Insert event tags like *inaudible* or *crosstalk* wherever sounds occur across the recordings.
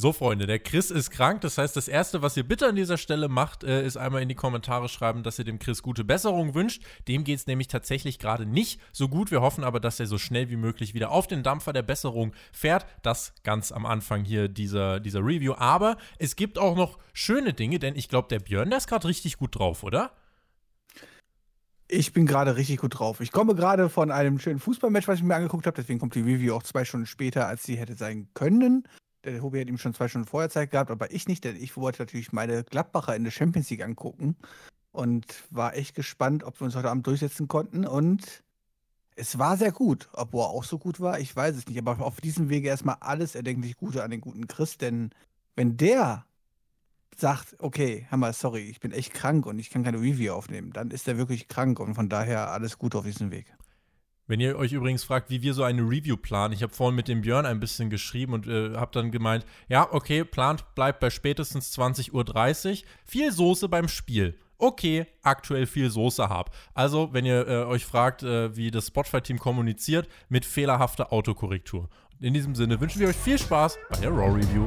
So, Freunde, der Chris ist krank. Das heißt, das Erste, was ihr bitte an dieser Stelle macht, äh, ist einmal in die Kommentare schreiben, dass ihr dem Chris gute Besserung wünscht. Dem geht es nämlich tatsächlich gerade nicht so gut. Wir hoffen aber, dass er so schnell wie möglich wieder auf den Dampfer der Besserung fährt. Das ganz am Anfang hier dieser, dieser Review. Aber es gibt auch noch schöne Dinge, denn ich glaube, der Björn, der ist gerade richtig gut drauf, oder? Ich bin gerade richtig gut drauf. Ich komme gerade von einem schönen Fußballmatch, was ich mir angeguckt habe. Deswegen kommt die Review auch zwei Stunden später, als sie hätte sein können. Der Hobby hat ihm schon zwei Stunden vorher Zeit gehabt, aber ich nicht, denn ich wollte natürlich meine Gladbacher in der Champions League angucken und war echt gespannt, ob wir uns heute Abend durchsetzen konnten. Und es war sehr gut. Ob er auch so gut war, ich weiß es nicht. Aber auf diesem Wege erstmal alles erdenklich Gute an den guten Chris, denn wenn der sagt, okay, Hammer, sorry, ich bin echt krank und ich kann keine Review aufnehmen, dann ist er wirklich krank und von daher alles Gute auf diesem Weg. Wenn ihr euch übrigens fragt, wie wir so eine Review planen, ich habe vorhin mit dem Björn ein bisschen geschrieben und äh, habe dann gemeint, ja, okay, plant bleibt bei spätestens 20.30 Uhr. Viel Soße beim Spiel. Okay, aktuell viel Soße hab. Also, wenn ihr äh, euch fragt, äh, wie das Spotify-Team kommuniziert, mit fehlerhafter Autokorrektur. In diesem Sinne wünschen wir euch viel Spaß bei der Raw Review.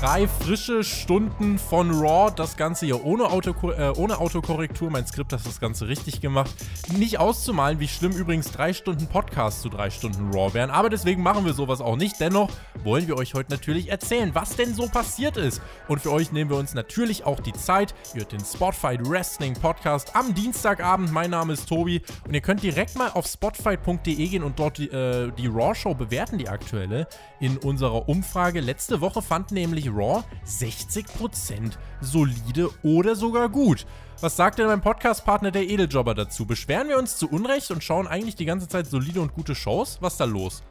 Drei frische Stunden von Raw. Das Ganze hier ohne, Autoko äh, ohne Autokorrektur. Mein Skript hat das Ganze richtig gemacht. Nicht auszumalen, wie schlimm übrigens drei Stunden Podcast zu drei Stunden Raw wären. Aber deswegen machen wir sowas auch nicht. Dennoch wollen wir euch heute natürlich erzählen, was denn so passiert ist. Und für euch nehmen wir uns natürlich auch die Zeit. Ihr hört den Spotfight Wrestling Podcast am Dienstagabend. Mein Name ist Tobi. Und ihr könnt direkt mal auf spotfight.de gehen und dort die, äh, die Raw Show bewerten, die aktuelle, in unserer Umfrage. Letzte Woche fand nämlich Raw 60% solide oder sogar gut. Was sagt denn mein Podcast-Partner der Edeljobber dazu? Beschweren wir uns zu Unrecht und schauen eigentlich die ganze Zeit solide und gute Shows? Was ist da los?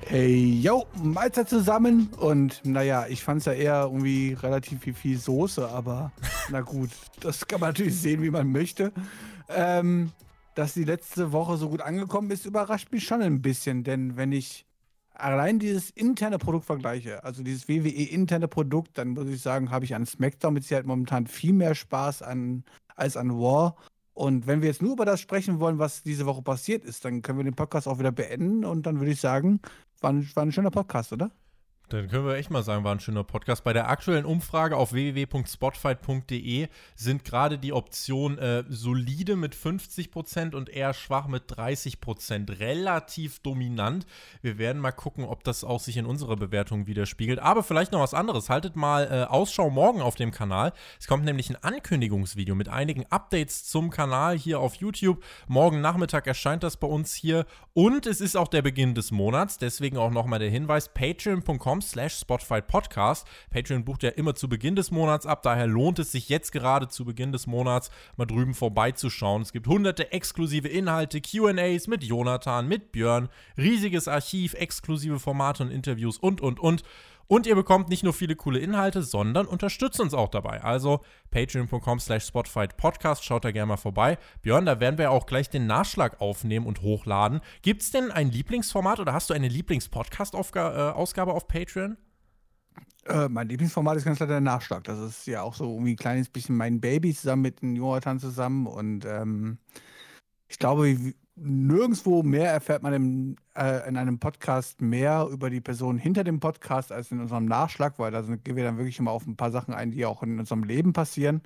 Hey, yo, Mahlzeit zusammen. Und naja, ich fand es ja eher irgendwie relativ viel, viel Soße, aber *laughs* na gut, das kann man natürlich sehen, wie man möchte. Ähm, dass die letzte Woche so gut angekommen ist, überrascht mich schon ein bisschen, denn wenn ich allein dieses interne Produkt vergleiche, also dieses WWE-interne Produkt, dann muss ich sagen, habe ich an SmackDown mit Sicherheit momentan viel mehr Spaß an, als an War. Und wenn wir jetzt nur über das sprechen wollen, was diese Woche passiert ist, dann können wir den Podcast auch wieder beenden und dann würde ich sagen, war ein, war ein schöner Podcast, oder? Dann können wir echt mal sagen, war ein schöner Podcast. Bei der aktuellen Umfrage auf www.spotfight.de sind gerade die Optionen äh, solide mit 50% und eher schwach mit 30%. Relativ dominant. Wir werden mal gucken, ob das auch sich in unserer Bewertung widerspiegelt. Aber vielleicht noch was anderes. Haltet mal äh, Ausschau morgen auf dem Kanal. Es kommt nämlich ein Ankündigungsvideo mit einigen Updates zum Kanal hier auf YouTube. Morgen Nachmittag erscheint das bei uns hier. Und es ist auch der Beginn des Monats. Deswegen auch nochmal der Hinweis: patreon.com slash Spotify Podcast. Patreon bucht ja immer zu Beginn des Monats ab, daher lohnt es sich jetzt gerade zu Beginn des Monats mal drüben vorbeizuschauen. Es gibt hunderte exklusive Inhalte, QAs mit Jonathan, mit Björn, riesiges Archiv, exklusive Formate und Interviews und, und, und. Und ihr bekommt nicht nur viele coole Inhalte, sondern unterstützt uns auch dabei. Also patreon.com slash Podcast, schaut da gerne mal vorbei. Björn, da werden wir auch gleich den Nachschlag aufnehmen und hochladen. Gibt es denn ein Lieblingsformat oder hast du eine Lieblings-Podcast-Ausgabe äh, auf Patreon? Äh, mein Lieblingsformat ist ganz klar der Nachschlag. Das ist ja auch so irgendwie ein kleines bisschen mein Baby zusammen mit Jonathan zusammen. Und ähm, ich glaube, nirgendwo mehr erfährt man im, äh, in einem Podcast mehr über die Person hinter dem Podcast als in unserem Nachschlag, weil da gehen wir dann wirklich immer auf ein paar Sachen ein, die auch in unserem Leben passieren.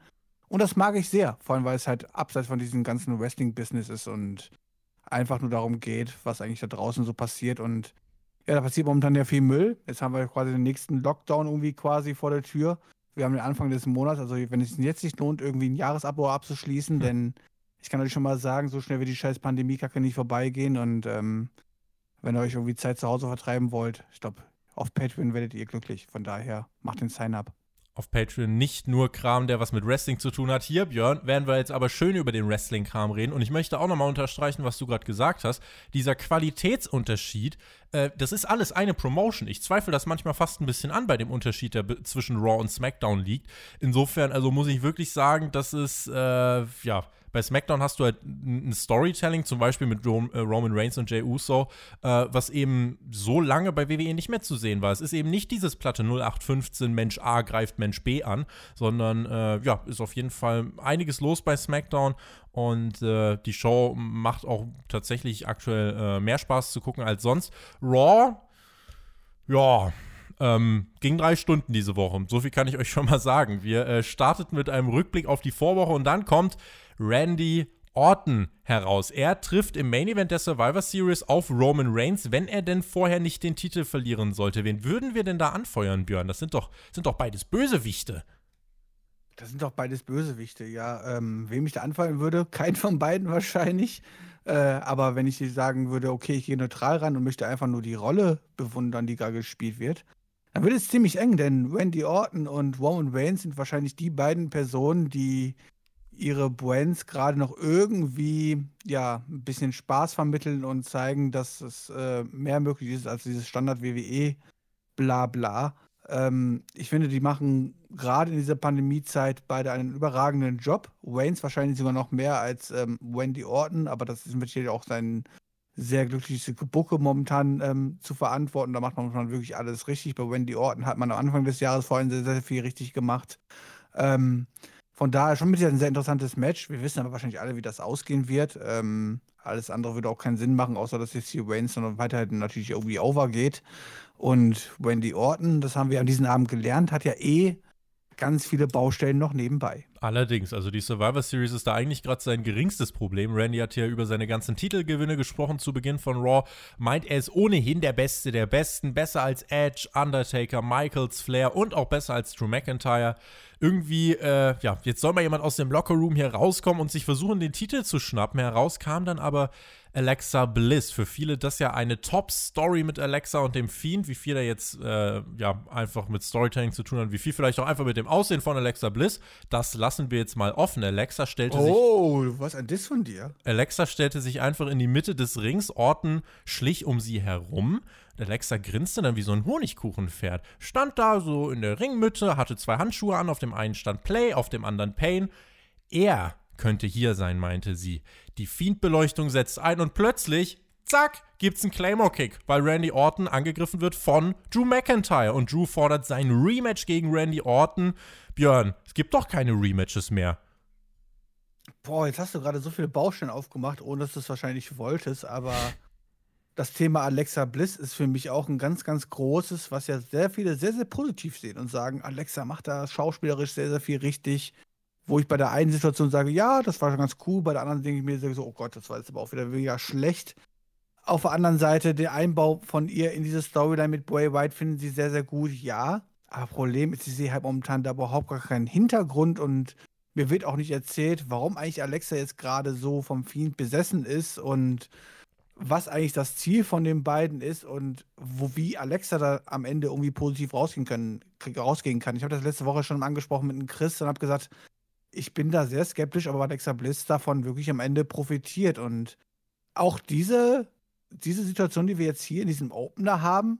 Und das mag ich sehr, vor allem weil es halt abseits von diesem ganzen Wrestling-Business ist und einfach nur darum geht, was eigentlich da draußen so passiert. Und ja, da passiert momentan ja viel Müll. Jetzt haben wir quasi den nächsten Lockdown irgendwie quasi vor der Tür. Wir haben den Anfang des Monats, also wenn es jetzt nicht lohnt, irgendwie ein Jahresabo abzuschließen, hm. denn ich kann euch schon mal sagen, so schnell wird die scheiß Pandemie-Kacke nicht vorbeigehen und ähm, wenn ihr euch irgendwie Zeit zu Hause vertreiben wollt, ich glaube, auf Patreon werdet ihr glücklich. Von daher macht den Sign-up auf Patreon nicht nur Kram, der was mit Wrestling zu tun hat. Hier, Björn, werden wir jetzt aber schön über den Wrestling-Kram reden. Und ich möchte auch nochmal unterstreichen, was du gerade gesagt hast. Dieser Qualitätsunterschied, äh, das ist alles eine Promotion. Ich zweifle das manchmal fast ein bisschen an bei dem Unterschied, der zwischen Raw und SmackDown liegt. Insofern, also muss ich wirklich sagen, dass es, äh, ja, Bei SmackDown hast du halt ein Storytelling, zum Beispiel mit äh, Roman Reigns und Jey Uso, äh, was eben so lange bei WWE nicht mehr zu sehen war. Es ist eben nicht dieses platte 0815 Mensch A greift Mensch B an, sondern äh, ja, ist auf jeden Fall einiges los bei SmackDown und äh, die Show macht auch tatsächlich aktuell äh, mehr Spaß zu gucken als sonst. Raw, ja, ähm, ging drei Stunden diese Woche. So viel kann ich euch schon mal sagen. Wir äh, starteten mit einem Rückblick auf die Vorwoche und dann kommt Randy Orton heraus. Er trifft im Main Event der Survivor Series auf Roman Reigns, wenn er denn vorher nicht den Titel verlieren sollte. Wen würden wir denn da anfeuern, Björn? Das sind doch, sind doch beides Bösewichte. Das sind doch beides Bösewichte, ja. Ähm, wem ich da anfallen würde, *laughs* kein von beiden wahrscheinlich. Äh, aber wenn ich sagen würde, okay, ich gehe neutral ran und möchte einfach nur die Rolle bewundern, die gerade gespielt wird, dann wird es ziemlich eng, denn Randy Orton und Roman Reigns sind wahrscheinlich die beiden Personen, die ihre Brands gerade noch irgendwie ja ein bisschen Spaß vermitteln und zeigen, dass es äh, mehr möglich ist als dieses Standard WWE bla bla. Ähm, ich finde, die machen gerade in dieser Pandemiezeit beide einen überragenden Job. Waynes wahrscheinlich sogar noch mehr als ähm, Wendy Orton, aber das ist natürlich auch sein sehr glückliches Gebucke momentan ähm, zu verantworten. Da macht man wirklich alles richtig. Bei Wendy Orton hat man am Anfang des Jahres vorhin sehr, sehr viel richtig gemacht. Ähm, von daher schon mit ein sehr interessantes Match. Wir wissen aber wahrscheinlich alle, wie das ausgehen wird. Ähm, alles andere würde auch keinen Sinn machen, außer dass jetzt hier Wayne sondern weiterhin natürlich irgendwie overgeht. Und Wendy Orton, das haben wir an diesem Abend gelernt, hat ja eh ganz viele Baustellen noch nebenbei. Allerdings, also die Survivor Series ist da eigentlich gerade sein geringstes Problem. Randy hat hier über seine ganzen Titelgewinne gesprochen zu Beginn von Raw. Meint, er ist ohnehin der Beste der Besten, besser als Edge, Undertaker, Michaels, Flair und auch besser als Drew McIntyre. Irgendwie, äh, ja, jetzt soll mal jemand aus dem Lockerroom hier rauskommen und sich versuchen, den Titel zu schnappen. Heraus kam dann aber Alexa Bliss. Für viele das ja eine Top-Story mit Alexa und dem Fiend, wie viel er jetzt äh, ja einfach mit Storytelling zu tun hat, wie viel vielleicht auch einfach mit dem Aussehen von Alexa Bliss. Das lassen wir jetzt mal offen. Alexa stellte oh, sich. Oh, was ein Diss von dir. Alexa stellte sich einfach in die Mitte des Rings. Orton schlich um sie herum. Alexa grinste dann wie so ein Honigkuchenpferd. Stand da so in der Ringmitte, hatte zwei Handschuhe an, auf dem einen stand Play, auf dem anderen Pain. Er könnte hier sein, meinte sie. Die Fiend-Beleuchtung setzt ein und plötzlich, zack, gibt's einen Claymore-Kick, weil Randy Orton angegriffen wird von Drew McIntyre. Und Drew fordert sein Rematch gegen Randy Orton. Björn, es gibt doch keine Rematches mehr. Boah, jetzt hast du gerade so viele Baustellen aufgemacht, ohne dass du es wahrscheinlich wolltest, aber *laughs* das Thema Alexa Bliss ist für mich auch ein ganz, ganz großes, was ja sehr viele sehr, sehr positiv sehen und sagen, Alexa macht da schauspielerisch sehr, sehr viel richtig wo ich bei der einen Situation sage, ja, das war schon ganz cool, bei der anderen denke ich mir so, oh Gott, das war jetzt aber auch wieder weniger schlecht. Auf der anderen Seite, der Einbau von ihr in diese Storyline mit Bray White finden sie sehr, sehr gut, ja. Aber Problem ist, ich sehe halt momentan da überhaupt gar keinen Hintergrund und mir wird auch nicht erzählt, warum eigentlich Alexa jetzt gerade so vom Fiend besessen ist und was eigentlich das Ziel von den beiden ist und wo wie Alexa da am Ende irgendwie positiv rausgehen, können, rausgehen kann. Ich habe das letzte Woche schon angesprochen mit einem Chris und habe gesagt, ich bin da sehr skeptisch, aber Alexa Bliss davon wirklich am Ende profitiert. Und auch diese, diese Situation, die wir jetzt hier in diesem Opener haben,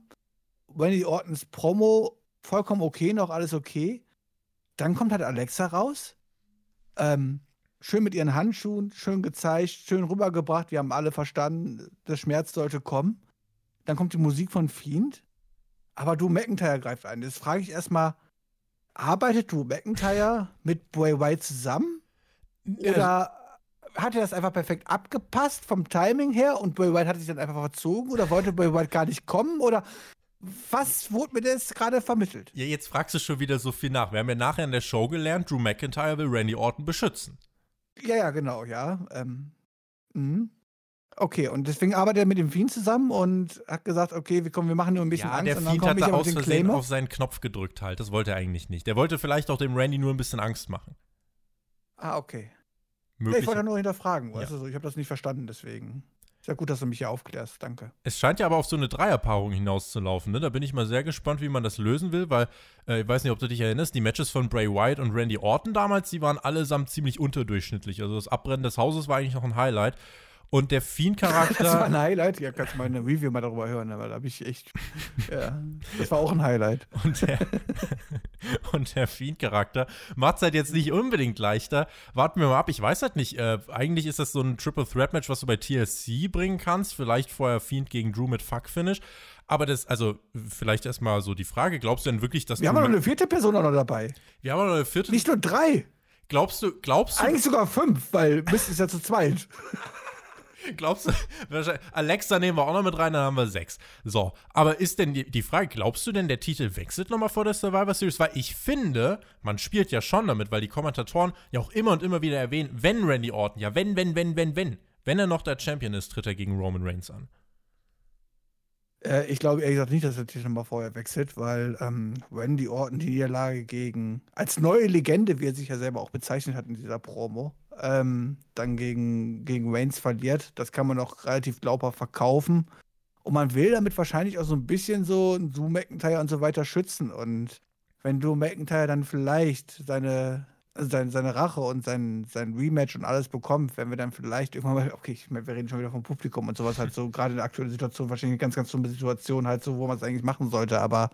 wenn die Ortons Promo vollkommen okay, noch alles okay, dann kommt halt Alexa raus. Ähm, schön mit ihren Handschuhen, schön gezeigt, schön rübergebracht. Wir haben alle verstanden, der Schmerz sollte kommen. Dann kommt die Musik von Fiend. Aber du McIntyre greift ein. Jetzt frage ich erstmal, arbeitet Drew McIntyre mit Bray White zusammen? Oder hat er das einfach perfekt abgepasst vom Timing her und Bray White hat sich dann einfach verzogen? Oder wollte Bray White gar nicht kommen? Oder was wurde mir das gerade vermittelt? Ja, jetzt fragst du schon wieder so viel nach. Wir haben ja nachher in der Show gelernt, Drew McIntyre will Randy Orton beschützen. Ja, ja, genau, ja. Ähm, mh. Okay, und deswegen arbeitet er mit dem Fiend zusammen und hat gesagt, okay, wir, kommen, wir machen nur ein bisschen ja, Angst. der Fiend hat da aus Versehen auf seinen Knopf gedrückt halt. Das wollte er eigentlich nicht. Der wollte vielleicht auch dem Randy nur ein bisschen Angst machen. Ah, okay. Ja, ich wollte nur hinterfragen, ja. du, ich habe das nicht verstanden, deswegen. Ja gut, dass du mich hier aufklärst, danke. Es scheint ja aber auf so eine Dreierpaarung hinauszulaufen, ne? Da bin ich mal sehr gespannt, wie man das lösen will, weil, äh, ich weiß nicht, ob du dich erinnerst, die Matches von Bray Wyatt und Randy Orton damals, die waren allesamt ziemlich unterdurchschnittlich. Also das Abbrennen des Hauses war eigentlich noch ein Highlight. Und der Fiend-Charakter. Das war ein Highlight. Ja, kannst du mal eine Review mal darüber hören, aber da habe ich echt. ja, das war auch ein Highlight. Und der, *laughs* und der Fiend-Charakter macht es halt jetzt nicht unbedingt leichter. Warten wir mal ab. Ich weiß halt nicht. Äh, eigentlich ist das so ein Triple Threat Match, was du bei TLC bringen kannst. Vielleicht vorher Fiend gegen Drew mit Fuck-Finish. Aber das, also, vielleicht erstmal so die Frage: Glaubst du denn wirklich, dass. Wir haben noch eine vierte Person noch dabei. Wir haben noch eine vierte. Nicht nur drei. Glaubst du, glaubst du. Eigentlich sogar fünf, weil Mist ist ja zu zweit. *laughs* Glaubst du, Alexa nehmen wir auch noch mit rein, dann haben wir sechs. So, aber ist denn die, die Frage, glaubst du denn, der Titel wechselt nochmal vor der Survivor Series? Weil ich finde, man spielt ja schon damit, weil die Kommentatoren ja auch immer und immer wieder erwähnen, wenn Randy Orton, ja, wenn, wenn, wenn, wenn, wenn, wenn er noch der Champion ist, tritt er gegen Roman Reigns an. Äh, ich glaube ehrlich gesagt nicht, dass der Titel nochmal vorher wechselt, weil ähm, Randy Orton die Niederlage gegen, als neue Legende, wie er sich ja selber auch bezeichnet hat in dieser Promo, ähm, dann gegen, gegen Reigns verliert. Das kann man auch relativ glaubhaft verkaufen. Und man will damit wahrscheinlich auch so ein bisschen so Drew McIntyre und so weiter schützen. Und wenn Drew McIntyre dann vielleicht seine, seine, seine Rache und sein, sein Rematch und alles bekommt, wenn wir dann vielleicht irgendwann mal, okay, wir reden schon wieder vom Publikum und sowas halt so, gerade in der aktuellen Situation wahrscheinlich eine ganz, ganz dumme Situation halt so, wo man es eigentlich machen sollte. Aber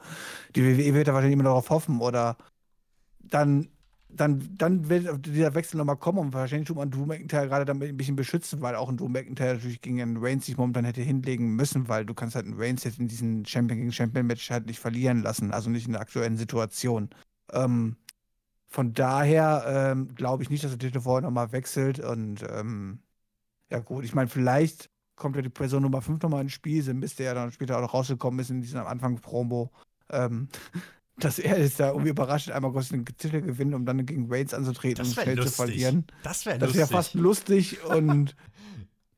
die WWE wird da wahrscheinlich immer darauf hoffen oder dann dann, dann wird dieser Wechsel nochmal kommen und wahrscheinlich tut man Drew McIntyre gerade damit ein bisschen beschützen, weil auch ein Drew McIntyre natürlich gegen einen Reigns sich momentan hätte hinlegen müssen, weil du kannst halt einen Reigns jetzt in diesem Champion gegen Champion Match halt nicht verlieren lassen, also nicht in der aktuellen Situation. Ähm, von daher ähm, glaube ich nicht, dass der Titel vorher nochmal wechselt und ähm, ja gut, ich meine, vielleicht kommt ja die Person Nummer 5 nochmal ins Spiel, bis der ja dann später auch noch rausgekommen ist in diesem Anfang-Promo. Ähm, dass er ist da irgendwie überrascht, einmal kurz den Titel gewinnen, um dann gegen Reigns anzutreten und schnell lustig. zu verlieren. Das wäre lustig. Das wäre fast lustig und *laughs*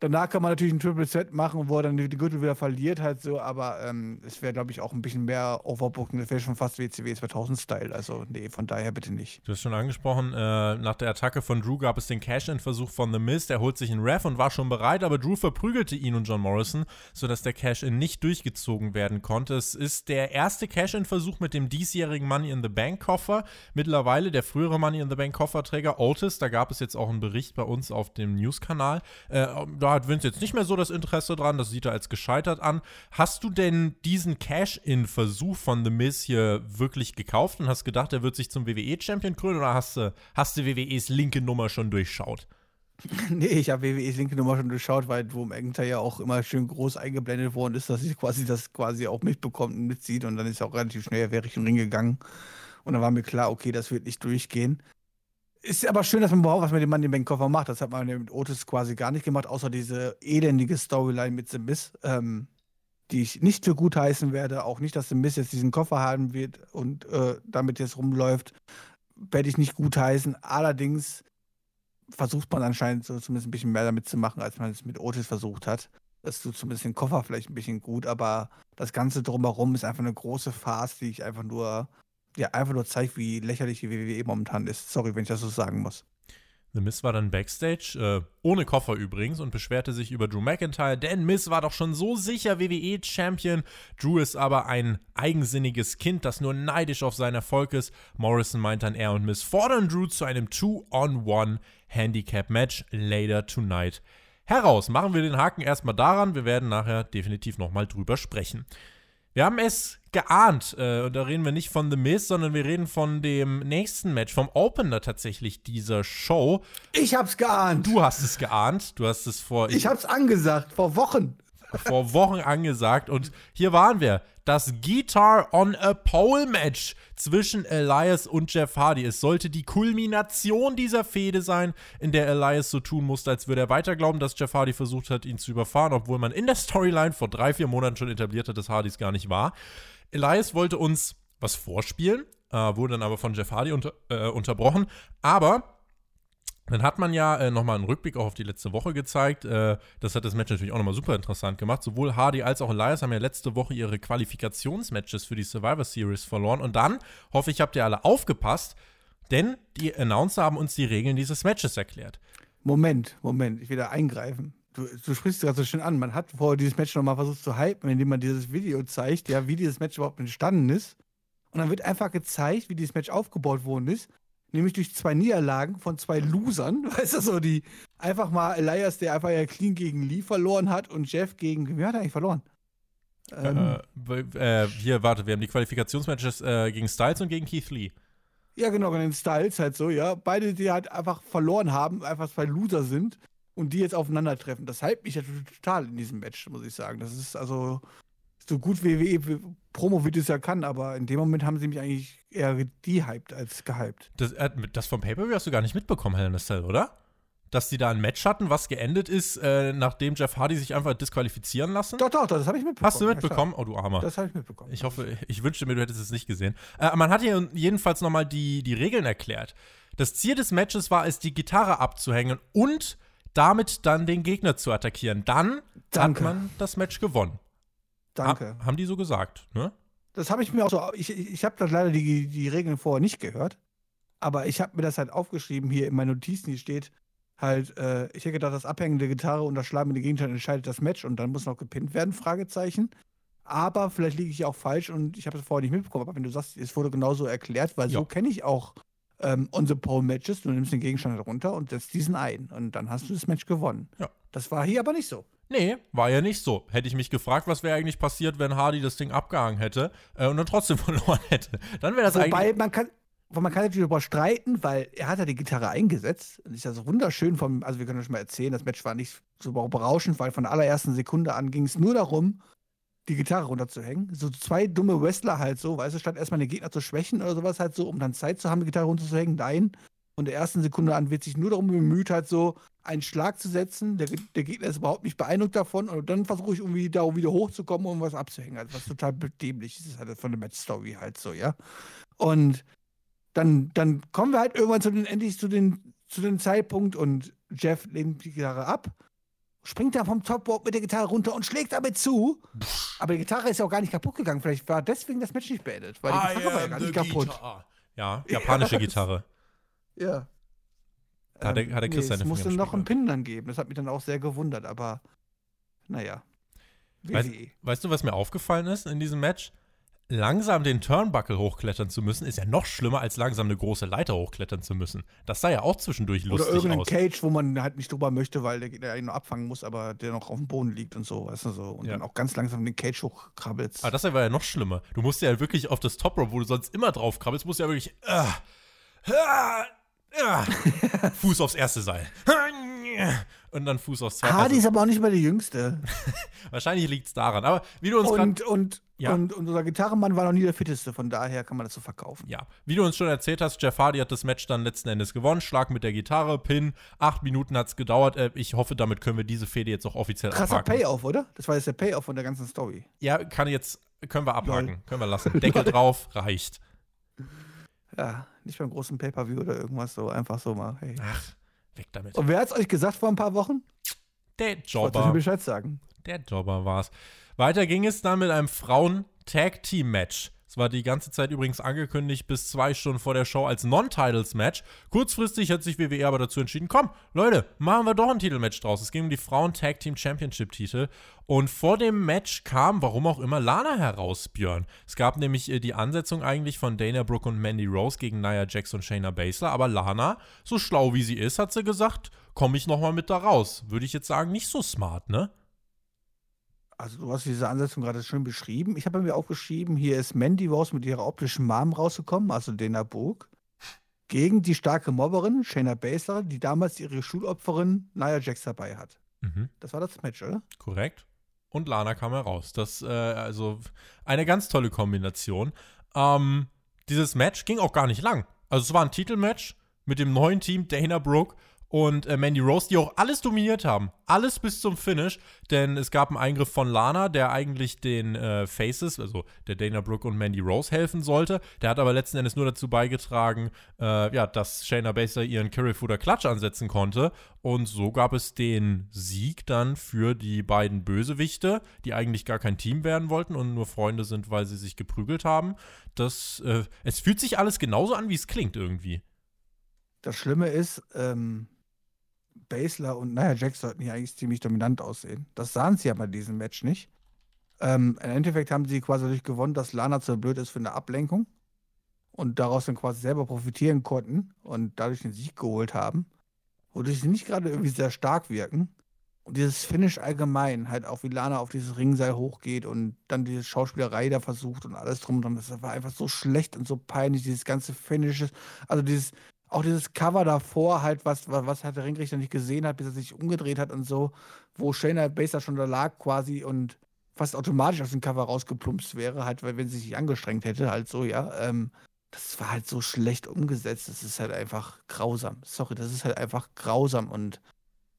Danach kann man natürlich ein Triple Set machen, wo er dann die Gürtel wieder verliert, halt so, aber ähm, es wäre, glaube ich, auch ein bisschen mehr Overbooking. Das wäre schon fast WCW 2000-Style. Also, nee, von daher bitte nicht. Du hast schon angesprochen, äh, nach der Attacke von Drew gab es den Cash-In-Versuch von The Miz. Der holt sich einen Ref und war schon bereit, aber Drew verprügelte ihn und John Morrison, sodass der Cash-In nicht durchgezogen werden konnte. Es ist der erste Cash-In-Versuch mit dem diesjährigen Money in the Bank-Koffer. Mittlerweile der frühere Money in the Bank-Kofferträger Otis. Da gab es jetzt auch einen Bericht bei uns auf dem News-Kanal. Äh, hat Vince jetzt nicht mehr so das Interesse dran, das sieht er als gescheitert an. Hast du denn diesen Cash-In-Versuch von The Miz hier wirklich gekauft und hast gedacht, er wird sich zum WWE-Champion krönen oder hast du, hast du WWEs linke Nummer schon durchschaut? *laughs* Nee, ich habe WWEs linke Nummer schon durchschaut, weil wo McIntyre ja auch immer schön groß eingeblendet worden ist, dass ich quasi das quasi auch mitbekommt und mitzieht und dann ist er auch relativ schnell wäre ich im Ring gegangen und dann war mir klar, okay, das wird nicht durchgehen. Ist aber schön, dass man überhaupt was mit dem Mann im Koffer macht. Das hat man mit Otis quasi gar nicht gemacht, außer diese elendige Storyline mit The Miz, ähm, die ich nicht für gut heißen werde. Auch nicht, dass The Miz jetzt diesen Koffer haben wird und äh, damit jetzt rumläuft, werde ich nicht gut heißen. Allerdings versucht man anscheinend so zumindest ein bisschen mehr damit zu machen, als man es mit Otis versucht hat. Das tut zumindest den Koffer vielleicht ein bisschen gut, aber das Ganze drumherum ist einfach eine große Farce, die ich einfach nur ja einfach nur zeigt, wie lächerlich die WWE momentan ist. Sorry, wenn ich das so sagen muss. The Miz war dann backstage, äh, ohne Koffer übrigens, und beschwerte sich über Drew McIntyre, denn Miz war doch schon so sicher WWE-Champion. Drew ist aber ein eigensinniges Kind, das nur neidisch auf seinen Erfolg ist. Morrison meint dann, er und Miz fordern Drew zu einem Two-on-One-Handicap-Match later tonight heraus. Machen wir den Haken erstmal daran. Wir werden nachher definitiv nochmal drüber sprechen. Wir haben es geahnt, äh, und da reden wir nicht von The Miz, sondern wir reden von dem nächsten Match, vom Opener tatsächlich dieser Show. Ich hab's geahnt. Du hast es geahnt, du hast es vor. Ich, ich hab's angesagt, vor Wochen vor Wochen angesagt. Und hier waren wir. Das Guitar on a Pole Match zwischen Elias und Jeff Hardy. Es sollte die Kulmination dieser Fehde sein, in der Elias so tun musste, als würde er weiter glauben, dass Jeff Hardy versucht hat, ihn zu überfahren, obwohl man in der Storyline vor drei, vier Monaten schon etabliert hat, dass Hardy es gar nicht war. Elias wollte uns was vorspielen, äh, wurde dann aber von Jeff Hardy unter, äh, unterbrochen. Aber dann hat man ja äh, nochmal einen Rückblick auch auf die letzte Woche gezeigt. Äh, das hat das Match natürlich auch nochmal super interessant gemacht. Sowohl Hardy als auch Elias haben ja letzte Woche ihre Qualifikationsmatches für die Survivor Series verloren. Und dann, hoffe ich, habt ihr alle aufgepasst, denn die Announcer haben uns die Regeln dieses Matches erklärt. Moment, Moment, ich will da eingreifen. Du, du sprichst gerade so schön an. Man hat vorher dieses Match nochmal versucht zu hypen, indem man dieses Video zeigt, ja, wie dieses Match überhaupt entstanden ist. Und dann wird einfach gezeigt, wie dieses Match aufgebaut worden ist nämlich durch zwei Niederlagen von zwei Losern, *laughs* weißt du, so die einfach mal Elias, der einfach ja clean gegen Lee verloren hat und Jeff gegen, wer hat er eigentlich verloren? Ähm, äh, äh, hier, warte, wir haben die Qualifikationsmatches äh, gegen Styles und gegen Keith Lee. Ja, genau, gegen Styles halt so, ja. Beide, die halt einfach verloren haben, einfach zwei Loser sind und die jetzt aufeinandertreffen. Das hypt mich ja total in diesem Match, muss ich sagen. Das ist also so gut WWE Promo, wie das ja kann, aber in dem Moment haben sie mich eigentlich eher gehypt als gehypt. Das, äh, das vom Pay-Per-View hast du gar nicht mitbekommen, Hell in a Cell, oder? dass die da ein Match hatten, was geendet ist, äh, nachdem Jeff Hardy sich einfach disqualifizieren lassen? Doch, doch, das habe ich mitbekommen. Hast du mitbekommen? oh, du Armer. Das habe ich mitbekommen. Ich hoffe, *laughs* ich wünschte mir, du hättest es nicht gesehen. Äh, man hat hier jedenfalls nochmal die, die Regeln erklärt. Das Ziel des Matches war es, die Gitarre abzuhängen und damit dann den Gegner zu attackieren. Dann Danke. hat man das Match gewonnen. Danke. Ha haben die so gesagt, ne? Das habe ich mir auch so. Ich, ich habe das leider die, die Regeln vorher nicht gehört. Aber ich habe mir das halt aufgeschrieben hier in meinen Notizen. Hier steht, halt, äh, ich hätte gedacht, das Abhängen der Gitarre und das schlagende Gegenstand entscheidet das Match und dann muss noch gepinnt werden, Fragezeichen. Aber vielleicht liege ich auch falsch und ich habe es vorher nicht mitbekommen. Aber wenn du sagst, es wurde genauso erklärt, weil ja. so kenne ich auch ähm, on the pole Matches, du nimmst den Gegenstand runter und setzt diesen ein und dann hast du das Match gewonnen. Ja. Das war hier aber nicht so. Nee, war ja nicht so. Hätte ich mich gefragt, was wäre eigentlich passiert, wenn Hardy das Ding abgehangen hätte äh, und dann trotzdem *laughs* verloren hätte. Dann wäre das Wobei, eigentlich. man kann, man kann natürlich darüber streiten, weil er hat ja die Gitarre eingesetzt. Und ist ja so wunderschön vom, also wir können euch mal erzählen, das Match war nicht so berauschend, weil von der allerersten Sekunde an ging es nur darum, die Gitarre runterzuhängen. So zwei dumme Wrestler halt so, weißt du, statt erstmal den Gegner zu schwächen oder sowas halt so, um dann Zeit zu haben, die Gitarre runterzuhängen, nein. Und der ersten Sekunde an wird sich nur darum bemüht, halt so einen Schlag zu setzen. Der, der Gegner ist überhaupt nicht beeindruckt davon. Und dann versuche ich irgendwie da wieder hochzukommen, um was abzuhängen. Also was total dämlich ist, halt von der Match-Story halt so, ja. Und dann, dann kommen wir halt irgendwann zu den, endlich zu den, zu dem Zeitpunkt und Jeff lehnt die Gitarre ab, springt dann vom Topboard mit der Gitarre runter und schlägt damit zu. Aber die Gitarre ist ja auch gar nicht kaputt gegangen. Vielleicht war deswegen das Match nicht beendet, weil die Gitarre war ja gar nicht kaputt. Guitar. Ja, japanische *laughs* ja, Gitarre. Ja. Da hat der, hat der Chris nee, seine Es musste noch einen Pin dann geben. Das hat mich dann auch sehr gewundert, aber naja. Weißt, weißt du, was mir aufgefallen ist in diesem Match? langsam den Turnbuckle hochklettern zu müssen, ist ja noch schlimmer, als langsam eine große Leiter hochklettern zu müssen. Das sah ja auch zwischendurch lustig aus. Oder irgendein aus. Cage, wo man halt nicht drüber möchte, weil der, der ihn nur abfangen muss, aber der noch auf dem Boden liegt und so, weißt du so. Und ja. dann auch ganz langsam den Cage hochkrabbelst. Aber das war ja noch schlimmer. Du musst ja wirklich auf das Top Rope, wo du sonst immer drauf krabbelst, musst du ja wirklich äh, äh, Fuß aufs erste Seil. und dann Fuß aufs zweite. Hardy ist aber auch nicht mehr der Jüngste. *laughs* Wahrscheinlich liegt es daran. Aber wie du uns und, und, ja. und, und unser Gitarrenmann war noch nie der fitteste, von daher kann man das so verkaufen. Ja, wie du uns schon erzählt hast, Jeff Hardy hat das Match dann letzten Endes gewonnen. Schlag mit der Gitarre, Pin. Acht Minuten hat es gedauert. Äh, ich hoffe, damit können wir diese Fehde jetzt auch offiziell Krasser abhaken. Payoff, oder? Das war jetzt der Payoff von der ganzen Story. Ja, kann jetzt, können wir abhaken. Können wir lassen. Deckel *laughs* drauf, reicht. Ja, nicht beim großen Pay-Per-View oder irgendwas so. Einfach so mal. Hey. Ach, weg damit. Und wer hat es euch gesagt vor ein paar Wochen? Der Jobber. Ich mir Bescheid sagen. Der Jobber war's. Weiter ging es dann mit einem Frauen-Tag-Team-Match. Es war die ganze Zeit übrigens angekündigt bis zwei Stunden vor der Show als Non-Titles-Match. Kurzfristig hat sich WWE aber dazu entschieden, komm, Leute, machen wir doch ein Titelmatch draus. Es ging um die Frauen-Tag-Team-Championship-Titel. Und vor dem Match kam, warum auch immer, Lana heraus, Björn. Es gab nämlich äh, die Ansetzung eigentlich von Dana Brooke und Mandy Rose gegen Nia Jax und Shayna Baszler. Aber Lana, so schlau wie sie ist, hat sie gesagt, komme ich nochmal mit da raus. Würde ich jetzt sagen, nicht so smart, ne? Also du hast diese Ansetzung gerade schön beschrieben. Ich habe mir aufgeschrieben, hier ist Mandy Rose mit ihrer optischen Mom rausgekommen, also Dana Burg, gegen die starke Mobberin Shayna Baszler, die damals ihre Schulopferin Nia Jax dabei hat. Mhm. Das war das Match, oder? Korrekt. Und Lana kam heraus. Das, äh, also eine ganz tolle Kombination. Ähm, dieses Match ging auch gar nicht lang. Also es war ein Titelmatch mit dem neuen Team Dana Brooke und äh, Mandy Rose, die auch alles dominiert haben. Alles bis zum Finish, denn es gab einen Eingriff von Lana, der eigentlich den äh, Faces, also der Dana Brooke und Mandy Rose helfen sollte. Der hat aber letzten Endes nur dazu beigetragen, äh, ja, dass Shayna Baszler ihren Carryfooder Clutch ansetzen konnte. Und so gab es den Sieg dann für die beiden Bösewichte, die eigentlich gar kein Team werden wollten und nur Freunde sind, weil sie sich geprügelt haben. Das, äh, es fühlt sich alles genauso an, wie es klingt irgendwie. Das Schlimme ist, ähm, Basler und naja, Jax sollten hier eigentlich ziemlich dominant aussehen. Das sahen sie ja bei diesem Match nicht. Ähm, Im Endeffekt haben sie quasi dadurch gewonnen, dass Lana zu blöd ist für eine Ablenkung. und daraus dann quasi selber profitieren konnten und dadurch den Sieg geholt haben, wodurch sie nicht gerade irgendwie sehr stark wirken. Und dieses Finish allgemein, halt auch wie Lana auf dieses Ringseil hochgeht und dann diese Schauspielerei da versucht und alles drum und dran, das war einfach so schlecht und so peinlich, dieses ganze Finish. Also dieses, auch dieses Cover davor, halt, was, was halt der Ringrichter nicht gesehen hat, bis er sich umgedreht hat und so, wo Shayna Baszler schon da lag quasi und fast automatisch aus dem Cover rausgeplumpst wäre, halt, weil wenn sie sich angestrengt hätte, halt so, ja. Ähm, das war halt so schlecht umgesetzt. Das ist halt einfach grausam. Sorry, das ist halt einfach grausam und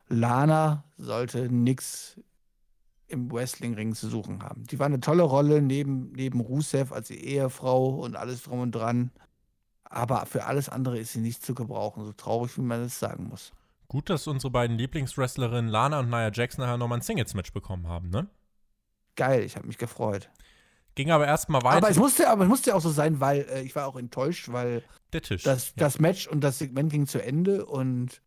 Lana sollte nichts im Wrestling-Ring zu suchen haben. Die war eine tolle Rolle neben, neben Rusev als Ehefrau und alles drum und dran. Aber für alles andere ist sie nicht zu gebrauchen, so traurig, wie man es sagen muss. Gut, dass unsere beiden Lieblingswrestlerinnen Lana und Nia Jax nachher nochmal ein Singles-Match bekommen haben, ne? Geil, ich habe mich gefreut. Ging aber erstmal weiter. Aber es musste, aber es musste auch so sein, weil äh, ich war auch enttäuscht, weil der Tisch. Das, ja. das Match und das Segment ging zu Ende und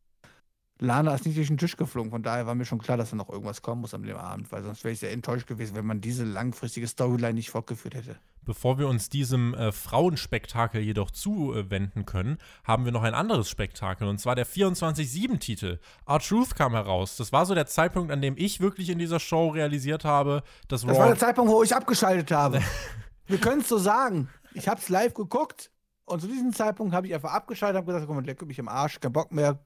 Lana ist nicht durch den Tisch geflogen. Von daher war mir schon klar, dass da noch irgendwas kommen muss an dem Abend, weil sonst wäre ich sehr enttäuscht gewesen, wenn man diese langfristige Storyline nicht fortgeführt hätte. Bevor wir uns diesem äh, Frauenspektakel jedoch zuwenden können, haben wir noch ein anderes Spektakel und zwar der 24-7-Titel. Our Truth kam heraus. Das war so der Zeitpunkt, an dem ich wirklich in dieser Show realisiert habe, dass Das Raw war der Zeitpunkt, wo ich abgeschaltet habe. *laughs* wir können es so sagen. Ich habe es live geguckt und zu diesem Zeitpunkt habe ich einfach abgeschaltet, habe gesagt, komm, leck mich im Arsch, kein Bock mehr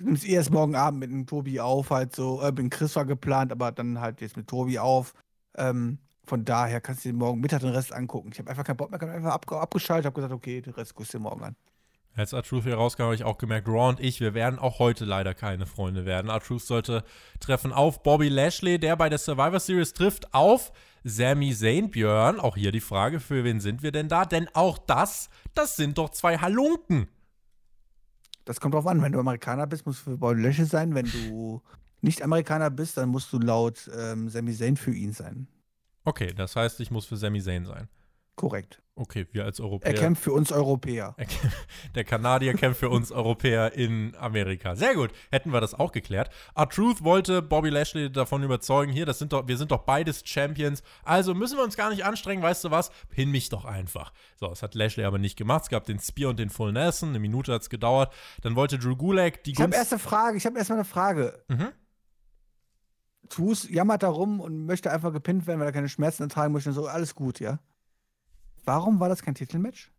nimm's erst morgen Abend mit dem Tobi auf, halt so, äh, bin Chris war geplant, aber dann halt jetzt mit Tobi auf. Ähm, von daher kannst du dir morgen Mittag den Rest angucken. Ich habe einfach keinen Bock mehr, habe einfach ab, abgeschaltet, habe gesagt, okay, den Rest guckst du dir morgen an. Als R-Truth hier rauskam, habe ich auch gemerkt, Raw und ich, wir werden auch heute leider keine Freunde werden. R-Truth sollte treffen auf Bobby Lashley, der bei der Survivor Series trifft auf Sami Zayn Björn. Auch hier die Frage, für wen sind wir denn da? Denn auch das, das sind doch zwei Halunken. Das kommt drauf an. Wenn du Amerikaner bist, musst du für Paul Lösche sein. Wenn du *laughs* nicht Amerikaner bist, dann musst du laut ähm, Sami Zayn für ihn sein. Okay, das heißt, ich muss für Sami Zayn sein. Korrekt. Okay, wir als Europäer. Er kämpft für uns Europäer. *laughs* Der Kanadier kämpft für uns Europäer in Amerika. Sehr gut, hätten wir das auch geklärt. R-Truth wollte Bobby Lashley davon überzeugen, hier, das sind doch, wir sind doch beides Champions, also müssen wir uns gar nicht anstrengen, weißt du was? Pin mich doch einfach. So, das hat Lashley aber nicht gemacht. Es gab den Spear und den Full Nelson, eine Minute hat es gedauert. Dann wollte Drew Gulak die Ich habe erst eine Frage, ich habe erst mal eine Frage. Mhm. Tus jammert darum und möchte einfach gepinnt werden, weil er keine Schmerzen ertragen möchte und so, alles gut, ja? Warum war das kein Titelmatch?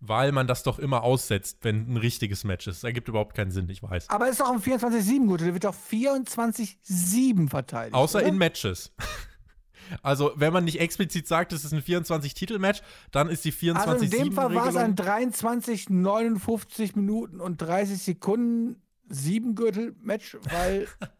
Weil man das doch immer aussetzt, wenn ein richtiges Match ist. Das ergibt überhaupt keinen Sinn, ich weiß. Aber ist doch ein 24-7 gut. Der wird doch 24-7 verteidigt. Außer oder? in Matches. *laughs* Also, wenn man nicht explizit sagt, es ist ein 24-Titel-Match, dann ist die 24 Also in dem Fall war es ein 23, 59 Minuten und 30 Sekunden 7 Gürtel-Match, weil *laughs*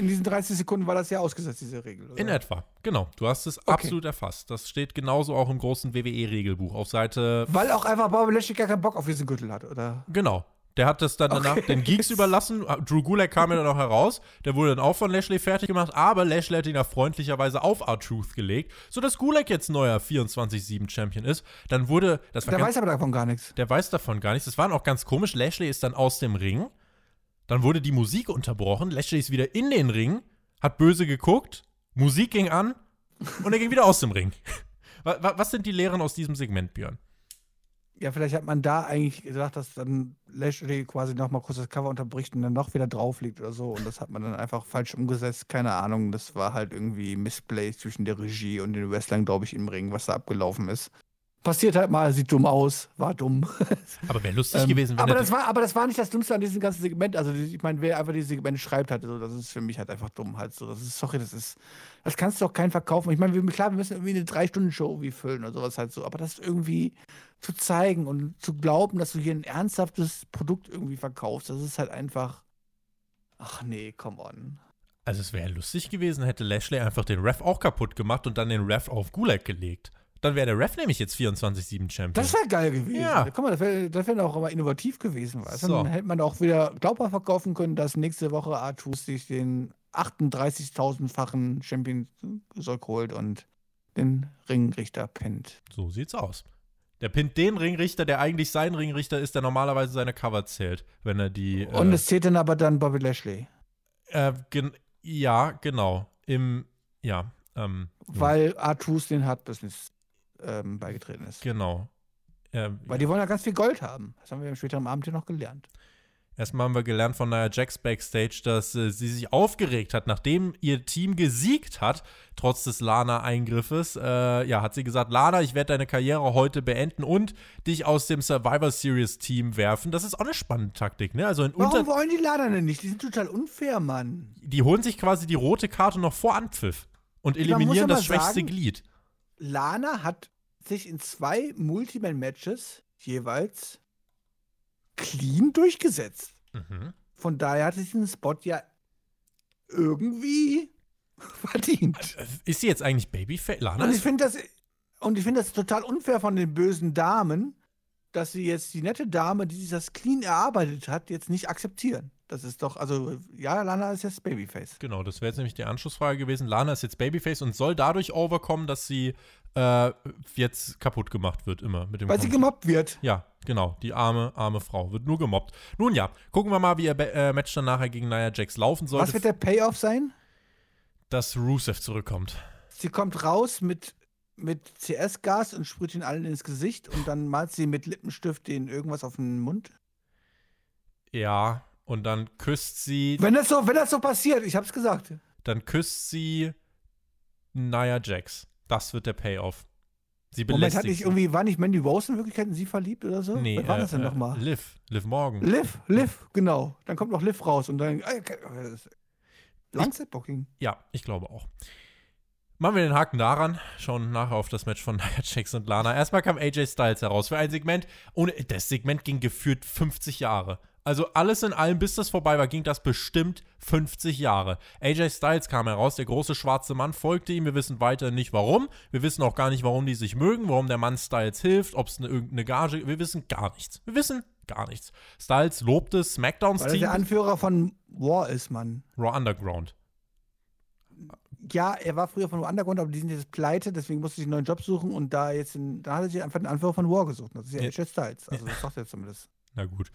in diesen 30 Sekunden war das ja ausgesetzt, diese Regel. Oder? In etwa, genau. Du hast es okay. absolut erfasst. Das steht genauso auch im großen WWE-Regelbuch auf Seite. Weil auch einfach Bobby Lashley gar keinen Bock auf diesen Gürtel hat, oder? Genau. Der hat das dann danach den Geeks *laughs* überlassen. Drew Gulak kam ja dann auch heraus. Der wurde dann auch von Lashley fertig gemacht, aber Lashley hat ihn ja freundlicherweise auf R-Truth gelegt, sodass Gulak jetzt neuer 24-7-Champion ist. Dann wurde. Das der ganz, weiß aber davon gar nichts. Der weiß davon gar nichts. Das war auch ganz komisch. Lashley ist dann aus dem Ring dann wurde die Musik unterbrochen. Lashley ist wieder in den Ring, hat böse geguckt, Musik ging an und er ging wieder aus dem Ring. *laughs* Was sind die Lehren aus diesem Segment, Björn? Ja, vielleicht hat man da eigentlich gesagt, dass dann Lashley quasi nochmal kurz das Cover unterbricht und dann noch wieder drauf liegt oder so. Und das hat man dann einfach falsch umgesetzt. Keine Ahnung. Das war halt irgendwie Missplay zwischen der Regie und den Wrestlern, glaube ich, im Ring, was da abgelaufen ist passiert halt mal, sieht dumm aus, war dumm. *laughs* Aber wäre lustig ähm, gewesen, wenn aber das war Aber das war nicht das Dümmste an diesem ganzen Segment. Also, ich meine, wer einfach dieses Segment schreibt, halt, so, das ist für mich halt einfach dumm. Halt so. Das ist, sorry, das ist, das kannst du doch keinen verkaufen. Ich meine, klar, wir müssen irgendwie eine Drei-Stunden-Show wie füllen oder sowas halt so. Aber das irgendwie zu zeigen und zu glauben, dass du hier ein ernsthaftes Produkt irgendwie verkaufst, das ist halt einfach. Ach nee, come on. Also, es wäre lustig gewesen, hätte Lashley einfach den Ref auch kaputt gemacht und dann den Ref auf Gulag gelegt. Dann wäre der Ref nämlich jetzt 24-7 Champion. Das wäre geil gewesen. Ja. Guck mal, das wäre wär auch aber innovativ gewesen. Weißt? So. Dann hätte man auch wieder glaubhaft verkaufen können, dass nächste Woche Artus sich den 38.000-fachen Champion holt und den Ringrichter pinnt. So sieht's aus. Der pinnt den Ringrichter, der eigentlich sein Ringrichter ist, der normalerweise seine Cover zählt, wenn er die. Und äh, es zählt dann aber dann Bobby Lashley. Äh, gen ja, genau. Im, ja. Ähm, Weil Artus den Hard Business ähm, beigetreten ist. Genau. Äh, Weil die wollen ja ganz viel Gold haben. Das haben wir später am Abend hier noch gelernt. Erstmal haben wir gelernt von Nia Jax backstage, dass äh, sie sich aufgeregt hat, nachdem ihr Team gesiegt hat, trotz des Lana-Eingriffes. Äh, ja, hat sie gesagt, Lana, ich werde deine Karriere heute beenden und dich aus dem Survivor Series Team werfen. Das ist auch eine spannende Taktik, ne? Also in Warum wollen die Lana denn nicht? Die sind total unfair, Mann. die holen sich quasi die rote Karte noch vor Anpfiff und eliminieren das schwächste sagen- Glied. Lana hat sich in zwei Multiman-Matches jeweils clean durchgesetzt. Mhm. Von daher hat sie diesen Spot ja irgendwie *laughs* verdient. Ist sie jetzt eigentlich Babyface? Lana Und ich finde das, und ich finde das total unfair von den bösen Damen, dass sie jetzt die nette Dame, die sich das clean erarbeitet hat, jetzt nicht akzeptieren. Das ist doch, also, ja, Lana ist jetzt Babyface. Genau, das wäre jetzt nämlich die Anschlussfrage gewesen. Lana ist jetzt Babyface und soll dadurch overkommen, dass sie äh, jetzt kaputt gemacht wird, immer mit dem Weil sie Kon- gemobbt wird. Ja, genau. Die arme, arme Frau wird nur gemobbt. Nun ja, gucken wir mal, wie ihr äh, Match dann nachher gegen Nia Jax laufen sollte, Was wird der Payoff sein? dass Rusev zurückkommt. Sie kommt raus mit, mit CS-Gas und sprüht ihn allen ins Gesicht und dann malt sie mit Lippenstift den irgendwas auf den Mund. Ja, und dann küsst sie, Wenn das so, wenn das so passiert, ich hab's gesagt. dann küsst sie Nia Jax. Das wird der Payoff. Sie Moment, hat belästigt nicht irgendwie, war nicht Mandy Rose in Wirklichkeit in sie verliebt oder so? Nee, Was war äh, das denn äh, nochmal? Liv, Liv Morgan. Liv, Liv, genau. Dann kommt noch Liv raus und dann. äh, ist Langzeitbooking. Ja, ich glaube auch. Machen wir den Haken daran, schauen nachher auf das Match von *laughs* Nia Jax und Lana. Erstmal kam AJ Styles heraus für ein Segment. Ohne, das Segment ging geführt 50 Jahre. Also alles in allem, bis das vorbei war, ging das bestimmt 50 Jahre. AJ Styles kam heraus, der große schwarze Mann folgte ihm. Wir wissen weiter nicht warum. Wir wissen auch gar nicht, warum die sich mögen, warum der Mann Styles hilft, ob es eine, irgendeine Gage. Wir wissen gar nichts. Wir wissen gar nichts. Styles lobte SmackDowns Weil Team der Anführer von War ist, Mann. Raw Underground. Ja, er war früher von Underground, aber die sind jetzt pleite, deswegen musste ich einen neuen Job suchen und da jetzt, in, da hat er sich einfach den Anführer von War gesucht. Das ist ja Ja. AJ Styles. Also, das sagt er zumindest. Na gut.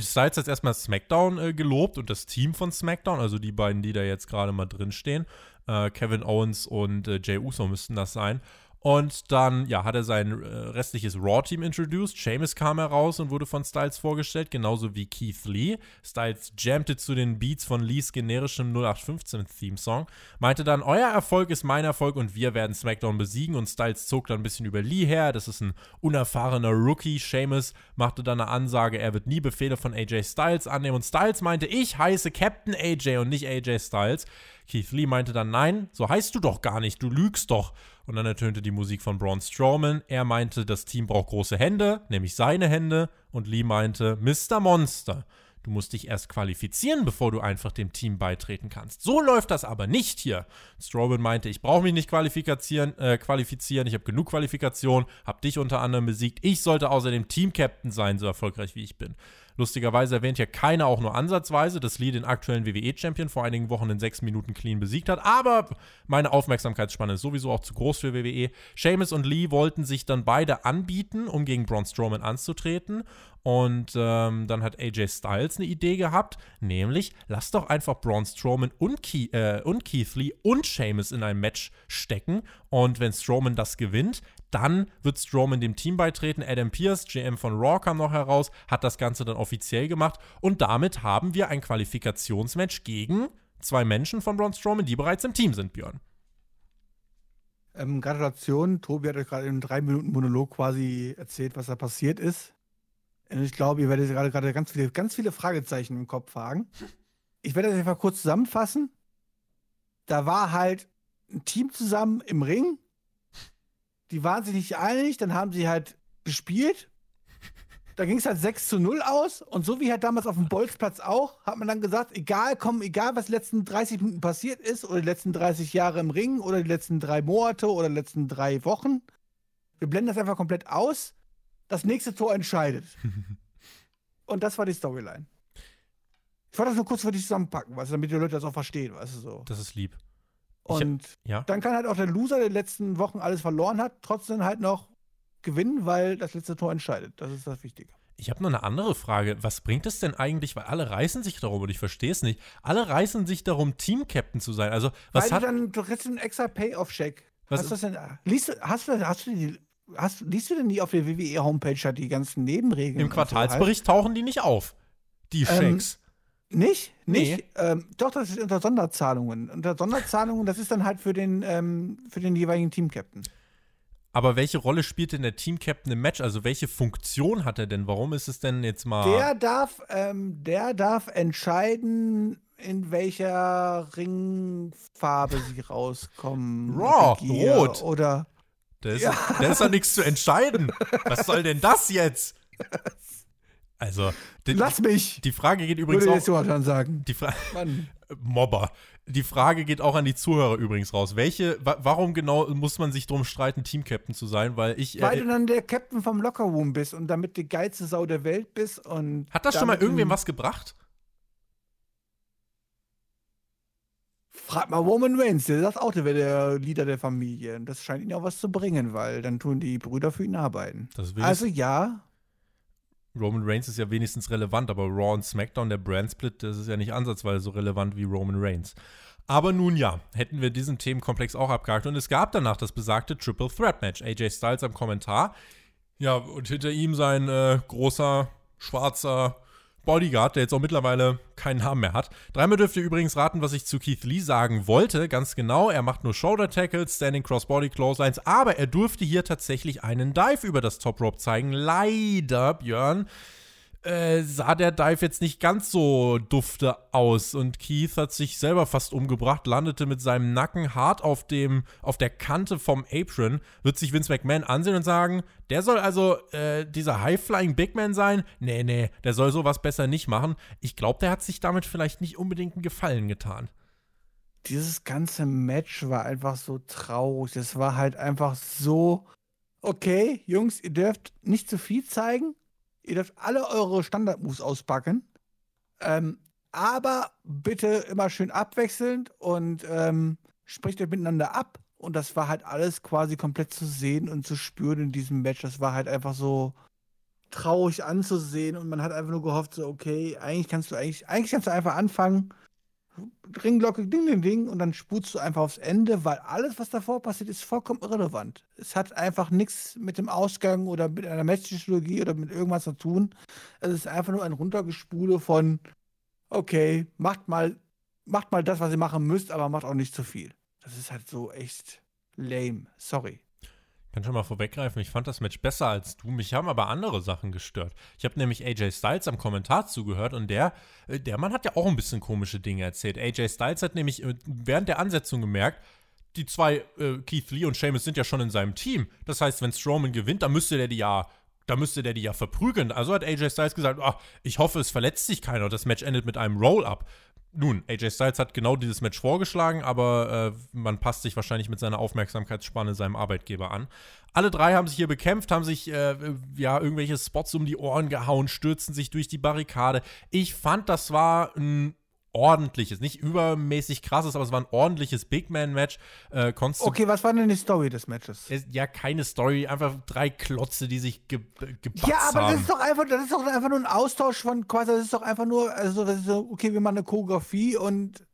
Styles hat erstmal SmackDown äh, gelobt und das Team von SmackDown, also die beiden, die da jetzt gerade mal drin stehen. Äh, Kevin Owens und äh, Jay Uso müssten das sein. Und dann, ja, hat er sein äh, restliches Raw-Team introduced. Sheamus kam heraus und wurde von Styles vorgestellt, genauso wie Keith Lee. Styles jammte zu den Beats von Lees generischem 0815-Theme-Song. Meinte dann, euer Erfolg ist mein Erfolg und wir werden SmackDown besiegen. Und Styles zog dann ein bisschen über Lee her. Das ist ein unerfahrener Rookie. Sheamus machte dann eine Ansage, er wird nie Befehle von AJ Styles annehmen. Und Styles meinte, ich heiße Captain AJ und nicht AJ Styles. Keith Lee meinte dann, nein, so heißt du doch gar nicht, du lügst doch. Und dann ertönte die Musik von Braun Strowman. Er meinte, das Team braucht große Hände, nämlich seine Hände. Und Lee meinte, Mr. Monster, du musst dich erst qualifizieren, bevor du einfach dem Team beitreten kannst. So läuft das aber nicht hier. Strowman meinte, ich brauche mich nicht qualifizieren, äh, qualifizieren, ich habe genug Qualifikation, habe dich unter anderem besiegt. Ich sollte außerdem Team-Captain sein, so erfolgreich wie ich bin. Lustigerweise erwähnt hier keiner auch nur ansatzweise, dass Lee den aktuellen WWE-Champion vor einigen Wochen in sechs Minuten clean besiegt hat. Aber meine Aufmerksamkeitsspanne ist sowieso auch zu groß für WWE. Sheamus und Lee wollten sich dann beide anbieten, um gegen Braun Strowman anzutreten. Und ähm, dann hat AJ Styles eine Idee gehabt, nämlich lass doch einfach Braun Strowman und, Key, äh, und Keith Lee und Sheamus in ein Match stecken. Und wenn Strowman das gewinnt, dann wird Strowman dem Team beitreten. Adam Pierce, GM von Raw, kam noch heraus, hat das Ganze dann offiziell gemacht. Und damit haben wir ein Qualifikationsmatch gegen zwei Menschen von Braun Strowman, die bereits im Team sind, Björn. Ähm, Gratulation. Tobi hat euch gerade in drei Minuten Monolog quasi erzählt, was da passiert ist. Und ich glaube, ihr werdet gerade gerade ganz viele, ganz viele Fragezeichen im Kopf fragen. Ich werde das einfach kurz zusammenfassen. Da war halt ein Team zusammen im Ring. Die waren sich nicht einig, dann haben sie halt gespielt. Da ging es halt 6 zu 0 aus. Und so wie halt damals auf dem Bolzplatz auch, hat man dann gesagt, egal, komm, egal, was die letzten 30 Minuten passiert ist, oder die letzten 30 Jahre im Ring, oder die letzten drei Monate, oder die letzten drei Wochen, wir blenden das einfach komplett aus. Das nächste Tor entscheidet. *laughs* Und das war die Storyline. Ich wollte das nur kurz für dich zusammenpacken, weißt du, damit die Leute das auch verstehen, weißt du so. Das ist lieb. Ich Und Ja? dann kann halt auch der Loser, der in den letzten Wochen alles verloren hat, trotzdem halt noch gewinnen, weil das letzte Tor entscheidet. Das ist das Wichtige. Ich habe noch eine andere Frage. Was bringt es denn eigentlich, weil alle reißen sich darum und ich verstehe es nicht. Alle reißen sich darum, Team-Captain zu sein. Also, was weil hat. du dann, du kriegst einen extra Pay-Off-Check. Was- Hast du das denn, liest, du- hast du, hast du die, hast, liest du denn nie auf der WWE-Homepage die ganzen Nebenregeln? Im und so Quartalsbericht tauchen die nicht auf. Die Ähm, Shakes. Nicht? Nee. Nicht? Ähm, doch, das ist unter Sonderzahlungen. Unter Sonderzahlungen, das ist dann halt für den, ähm, für den jeweiligen Team-Captain. Aber welche Rolle spielt denn der Team-Captain im Match? Also welche Funktion hat er denn? Warum ist es denn jetzt mal. Der darf, ähm, der darf entscheiden, in welcher Ringfarbe sie rauskommen. Raw, rot. Oder. Da ist, da ist doch nichts zu entscheiden. Was soll denn das jetzt? *laughs* Also, die, Lass mich! die Frage geht übrigens Würde jetzt auch. Jonathan sagen. Die Fra Mann. *laughs* Mobber. Die Frage geht auch an die Zuhörer übrigens raus. Welche, wa warum genau muss man sich drum streiten, Team-Captain zu sein? Weil ich. Weil Äh, du dann der Captain vom Lockerroom bist und damit die geilste Sau der Welt bist und. hat das schon mal irgendwem was gebracht? Frag mal Roman Reigns, der sagt auch, der wäre der Leader der Familie. Und das scheint ihn auch was zu bringen, weil dann tun die Brüder für ihn arbeiten. Das will Also ja, Roman Reigns ist ja wenigstens relevant, aber Raw und SmackDown, der Brand Split, das ist ja nicht ansatzweise so relevant wie Roman Reigns. Aber nun ja, hätten wir diesen Themenkomplex auch abgehakt. Und es gab danach das besagte Triple Threat Match. AJ Styles am Kommentar. Ja, und hinter ihm sein äh, großer, schwarzer Bodyguard, der jetzt auch mittlerweile keinen Namen mehr hat. Dreimal dürft ihr übrigens raten, was ich zu Keith Lee sagen wollte. Ganz genau, er macht nur Shoulder Tackles, Standing Crossbody Clotheslines, aber er durfte hier tatsächlich einen Dive über das Top Rope zeigen. Leider, Björn, äh, sah der Dive jetzt nicht ganz so dufte aus und Keith hat sich selber fast umgebracht, landete mit seinem Nacken hart auf dem auf der Kante vom Apron, wird sich Vince McMahon ansehen und sagen, der soll also äh, dieser High-Flying Big Man sein? Nee, nee, der soll sowas besser nicht machen. Ich glaube, der hat sich damit vielleicht nicht unbedingt einen Gefallen getan. dieses ganze Match war einfach so traurig. Das war halt einfach so, okay, Jungs, ihr dürft nicht zu viel zeigen. Ihr dürft alle eure Standard-Moves auspacken. Ähm, aber bitte immer schön abwechselnd und ähm, sprecht euch miteinander ab. Und das war halt alles quasi komplett zu sehen und zu spüren in diesem Match. Das war halt einfach so traurig anzusehen und man hat einfach nur gehofft, so, okay, eigentlich kannst du eigentlich, eigentlich kannst du einfach anfangen, Ringglocke, ding, ding, ding, und dann spulst du einfach aufs Ende, weil alles, was davor passiert, ist vollkommen irrelevant. Es hat einfach nichts mit dem Ausgang oder mit einer Matchpsychologie oder mit irgendwas zu tun. Es ist einfach nur ein Runtergespule von, okay, macht mal, macht mal das, was ihr machen müsst, aber macht auch nicht zu viel. Das ist halt so echt lame. Sorry. Ich kann schon mal vorweggreifen, ich fand das Match besser als du. Mich haben aber andere Sachen gestört. Ich habe nämlich AJ Styles am Kommentar zugehört und der, äh, der Mann hat ja auch ein bisschen komische Dinge erzählt. AJ Styles hat nämlich äh, während der Ansetzung gemerkt, die zwei, äh, Keith Lee und Sheamus, sind ja schon in seinem Team. Das heißt, wenn Strowman gewinnt, dann müsste der die ja, da müsste der die ja verprügeln. Also hat AJ Styles gesagt, ah, ich hoffe, es verletzt sich keiner und das Match endet mit einem Roll-Up. Nun, AJ Styles hat genau dieses Match vorgeschlagen, aber äh, man passt sich wahrscheinlich mit seiner Aufmerksamkeitsspanne seinem Arbeitgeber an. Alle drei haben sich hier bekämpft, haben sich äh, ja irgendwelche Spots um die Ohren gehauen, stürzen sich durch die Barrikade. Ich fand, das war ein ordentliches, nicht übermäßig krasses, aber es war ein ordentliches Big Man Match. Äh, Okay, was war denn die Story des Matches? es- ja keine Story, einfach drei Klotze, die sich ge gebatzt Ja, aber haben. das ist doch einfach, das ist doch einfach nur ein Austausch von quasi, das ist doch einfach nur, also das ist so, okay, wir machen eine Choreografie und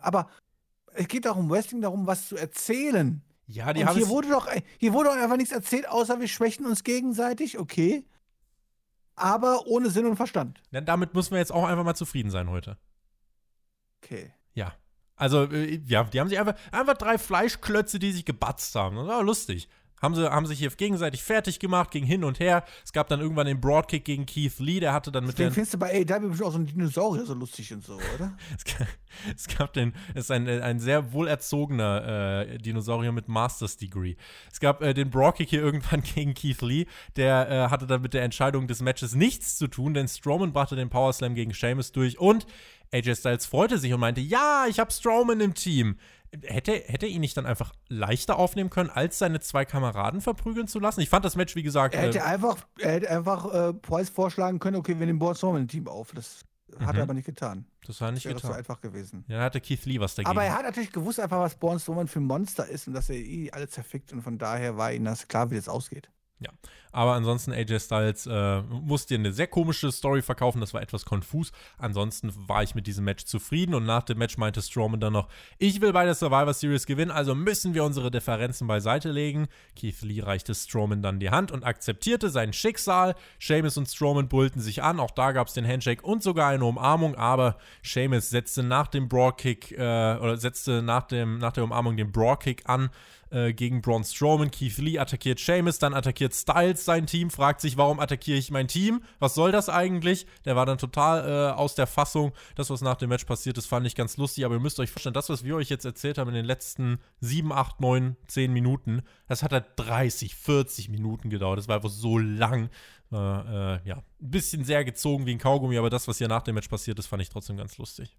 aber es geht auch um Wrestling darum, was zu erzählen. ja, die und haben hier wurde doch, hier wurde doch einfach nichts erzählt, außer wir schwächen uns gegenseitig, okay. Aber ohne Sinn und Verstand. Ja, damit müssen wir jetzt auch einfach mal zufrieden sein heute. Okay. Ja. Also, äh, ja, die haben sich einfach, einfach drei Fleischklötze, die sich gebatzt haben. Das war lustig. Haben, sie, haben sich hier gegenseitig fertig gemacht, ging hin und her. Es gab dann irgendwann den Broadkick gegen Keith Lee, der hatte dann mit der. findest du bei AEW bestimmt auch so einen Dinosaurier so lustig und so, oder? *laughs* Es gab, es gab den, es ist ein, ein sehr wohlerzogener äh, Dinosaurier mit Master's Degree. Es gab äh, den Broadkick hier irgendwann *laughs* gegen Keith Lee, der äh, hatte dann mit der Entscheidung des Matches nichts zu tun, denn Strowman brachte den Power Slam gegen Sheamus durch und AJ Styles freute sich und meinte, ja, ich habe Strowman im Team. Hätte, hätte er ihn nicht dann einfach leichter aufnehmen können, als seine zwei Kameraden verprügeln zu lassen? Ich fand das Match, wie gesagt, Er hätte äh, einfach, er hätte einfach äh, Price vorschlagen können, okay, wir nehmen Board Storm im Team auf. Das hat Mhm. er aber nicht getan. das war nicht so getan. einfach gewesen. Ja, da hatte Keith Lee was dagegen. Aber er hat natürlich gewusst einfach, was Born Strowman für ein Monster ist und dass er eh alle zerfickt und von daher war ihm das klar, wie das ausgeht. Ja, aber ansonsten AJ Styles äh, musste eine sehr komische Story verkaufen, das war etwas konfus. Ansonsten war ich mit diesem Match zufrieden und nach dem Match meinte Strowman dann noch, ich will bei der Survivor Series gewinnen, also müssen wir unsere Differenzen beiseite legen. Keith Lee reichte Strowman dann die Hand und akzeptierte sein Schicksal. Sheamus und Strowman bullten sich an, auch da gab es den Handshake und sogar eine Umarmung, aber Sheamus setzte nach dem Broadkick äh, oder setzte nach, dem, nach der Umarmung den Broadkick an äh, gegen Braun Strowman. Keith Lee attackiert Sheamus, dann attackiert Styles sein Team, fragt sich, warum attackiere ich mein Team? Was soll das eigentlich? Der war dann total äh, aus der Fassung. Das, was nach dem Match passiert ist, fand ich ganz lustig, aber ihr müsst euch vorstellen, das, was wir euch jetzt erzählt haben in den letzten 7, 8, 9, 10 Minuten, das hat halt 30, 40 Minuten gedauert. Das war einfach so lang. Äh, ja, ein bisschen sehr gezogen wie ein Kaugummi, aber das, was hier nach dem Match passiert ist, fand ich trotzdem ganz lustig.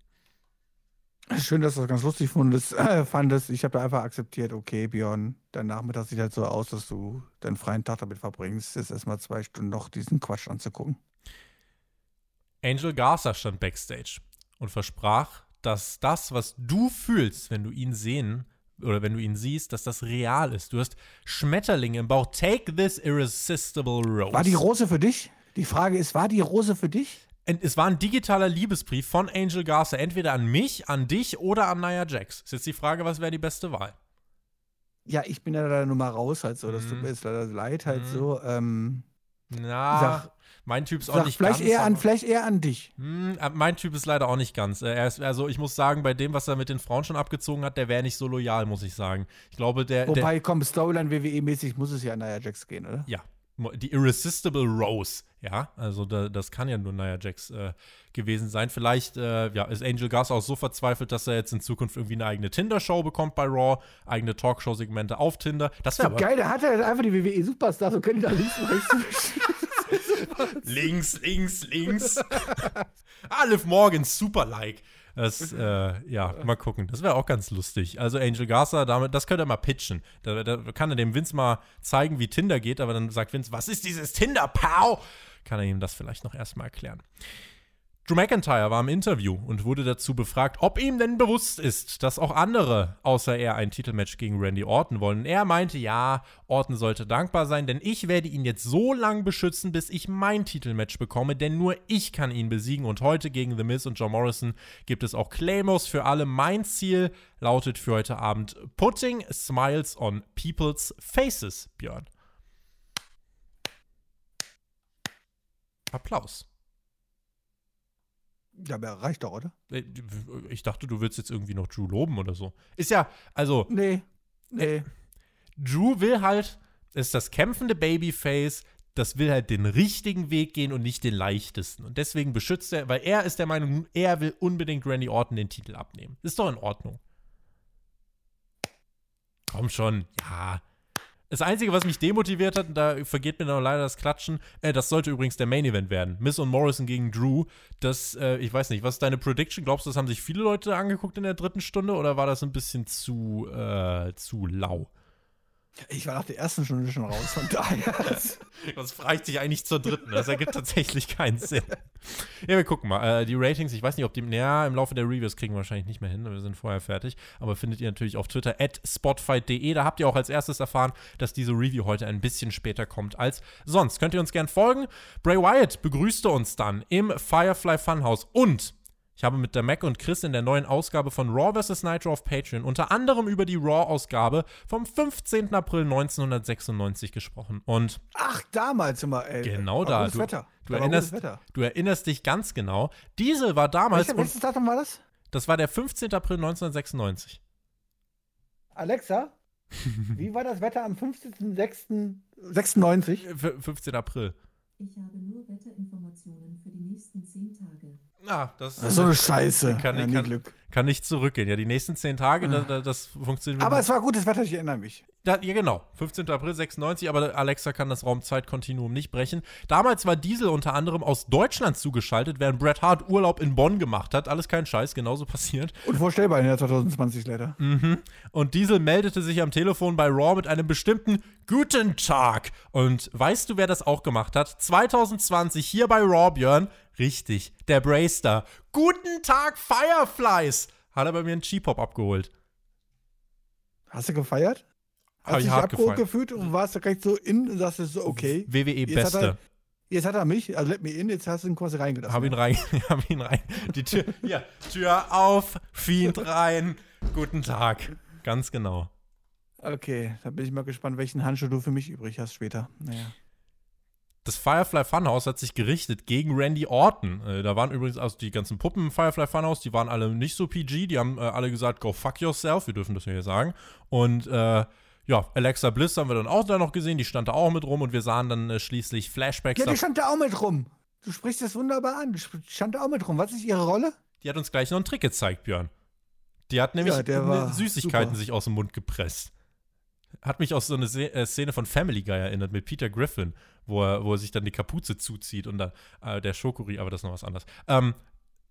Schön, dass du das ganz lustig fandest. Äh, fandest. Ich habe da einfach akzeptiert, okay, Björn, dein Nachmittag sieht halt so aus, dass du deinen freien Tag damit verbringst, jetzt erstmal zwei Stunden noch diesen Quatsch anzugucken. Angel Garza stand backstage und versprach, dass das, was du fühlst, wenn du ihn sehen oder wenn du ihn siehst, dass das real ist. Du hast Schmetterlinge im Bauch. Take this irresistible rose. War die Rose für dich? Die Frage ist, war die Rose für dich? Es war ein digitaler Liebesbrief von Angel Garza, entweder an mich, an dich oder an Nia Jax. Ist jetzt die Frage, was wäre die beste Wahl? Ja, ich bin ja da nur mal raus, halt so. Das tut mir jetzt leider leid, halt Mhm. so. Ähm, Na, Sag- mein Typ ist auch sag, nicht vielleicht, ganz. eher an, vielleicht eher an dich. Hm, äh, mein Typ ist leider auch nicht ganz. Äh, ist, also ich muss sagen, bei dem, was er mit den Frauen schon abgezogen hat, der wäre nicht so loyal, muss ich sagen. Ich glaube, der, der Wobei, komm, Storyline WWE-mäßig muss es ja an Nia Jax gehen, oder? ja, die Irresistible Rose, ja, also da, das kann ja nur Nia Jax äh, gewesen sein. Vielleicht äh, ja, ist Angel Garza auch so verzweifelt, dass er jetzt in Zukunft irgendwie eine eigene Tinder-Show bekommt bei Raw, eigene Talkshow-Segmente auf Tinder. Das wäre aber Geil, der hat ja einfach die WWE-Superstars und können die da links und rechts *laughs* *laughs* links, links, links. *laughs* Alif Morgan, super like. Das, *laughs* äh, ja, mal gucken. Das wäre auch ganz lustig. Also Angel Garza, damit, das könnte er mal pitchen. Da, da kann er dem Vince mal zeigen, wie Tinder geht, aber dann sagt Vince, was ist dieses Tinder, Pow? Kann er ihm das vielleicht noch erstmal erklären. Drew McIntyre war im Interview und wurde dazu befragt, ob ihm denn bewusst ist, dass auch andere außer er ein Titelmatch gegen Randy Orton wollen. Er meinte, ja, Orton sollte dankbar sein, denn ich werde ihn jetzt so lang beschützen, bis ich mein Titelmatch bekomme, denn nur ich kann ihn besiegen und heute gegen The Miz und John Morrison gibt es auch Claymores für alle. Mein Ziel lautet für heute Abend Putting Smiles on People's Faces, Björn. Applaus. Ja, aber reicht doch, oder? Ich dachte, du willst jetzt irgendwie noch Drew loben oder so. Ist ja, also, Nee. Nee. Drew will halt, ist das kämpfende Babyface, das will halt den richtigen Weg gehen und nicht den leichtesten. Und deswegen beschützt er, weil er ist der Meinung, er will unbedingt Randy Orton den Titel abnehmen. Ist doch in Ordnung. Komm schon, ja. Das Einzige, was mich demotiviert hat, und da vergeht mir noch leider das Klatschen, äh, das sollte übrigens der Main Event werden. Miss und Morrison gegen Drew. Das, äh, ich weiß nicht, was ist deine Prediction? Glaubst du, das haben sich viele Leute angeguckt in der dritten Stunde oder war das ein bisschen zu, äh, zu lau? Ich war nach der ersten Stunde schon raus, von *laughs* daher. Was fragt sich eigentlich zur dritten? Das ergibt tatsächlich keinen Sinn. Ja, wir gucken mal. Äh, die Ratings, ich weiß nicht, ob die, naja, im Laufe der Reviews kriegen wir wahrscheinlich nicht mehr hin. Wir sind vorher fertig. Aber findet ihr natürlich auf Twitter at spotfight.de. Da habt ihr auch als erstes erfahren, dass diese Review heute ein bisschen später kommt als sonst. Könnt ihr uns gern folgen. Bray Wyatt begrüßte uns dann im Firefly Funhouse und ich habe mit der Mac und Chris in der neuen Ausgabe von Raw vs. Nitro auf Patreon unter anderem über die Raw-Ausgabe vom 15. April 1996 gesprochen. Und Ach, damals immer, ey. Genau da. Du, Wetter. du, Da erinnerst, du erinnerst dich ganz genau. Diesel war damals, Welches, Datum war das? das war der 15. April 1996. Alexa, *laughs* wie war das Wetter am 15.06.96? F 15. April. Ich habe nur Wetterinformationen für die nächsten zehn Tage. Ah, das, ist so eine Scheiße. Kann- ja, kann- Glück. Kann nicht zurückgehen. Ja, die nächsten zehn Tage, da, da, das funktioniert. Aber es war gutes Wetter, ich erinnere mich. Da, ja, genau. 15. April 96, aber Alexa kann das Raumzeitkontinuum nicht brechen. Damals war Diesel unter anderem aus Deutschland zugeschaltet, während Bret Hart Urlaub in Bonn gemacht hat. Alles kein Scheiß, genauso *laughs* passiert. Unvorstellbar in der 2020 leider. Und Diesel meldete sich am Telefon bei Raw mit einem bestimmten Guten Tag. Und weißt du, wer das auch gemacht hat? 2020 hier bei Raw, Björn. Richtig, der Braystar. Guten Tag, Fireflies. Hat er bei mir einen G-Pop abgeholt. Hast du gefeiert? Hast ich dich abgeholt gefühlt und warst gleich so in und sagst so, okay. WWE Jetzt hat, Beste. er, jetzt hat er mich, also let me in, jetzt hast du ihn quasi reingelassen. Hab ihn rein, *laughs* hab ihn rein. Die Tür, ja, Tür auf, Fiend rein. Guten Tag. Ganz genau. Okay, da bin ich mal gespannt, welchen Handschuh du für mich übrig hast später. Naja. Das Firefly Funhouse hat sich gerichtet gegen Randy Orton. Äh, da waren übrigens also die ganzen Puppen im Firefly Funhouse, die waren alle nicht so PG. Die haben äh, alle gesagt, go fuck yourself. Wir dürfen das ja hier sagen. Und äh, ja, Alexa Bliss haben wir dann auch da noch gesehen. Die stand da auch mit rum und wir sahen dann äh, schließlich Flashbacks. Ja, die stand da auch mit rum. Du sprichst das wunderbar an. Die stand da auch mit rum. Was ist ihre Rolle? die hat uns gleich noch einen Trick gezeigt, Björn. Die hat nämlich Ja, ne- Süßigkeiten super. sich aus dem Mund gepresst. Hat mich aus so eine äh, Szene von Family Guy erinnert mit Peter Griffin, wo er, wo er sich dann die Kapuze zuzieht und dann äh, der Schokori, aber das ist noch was anderes. Ähm,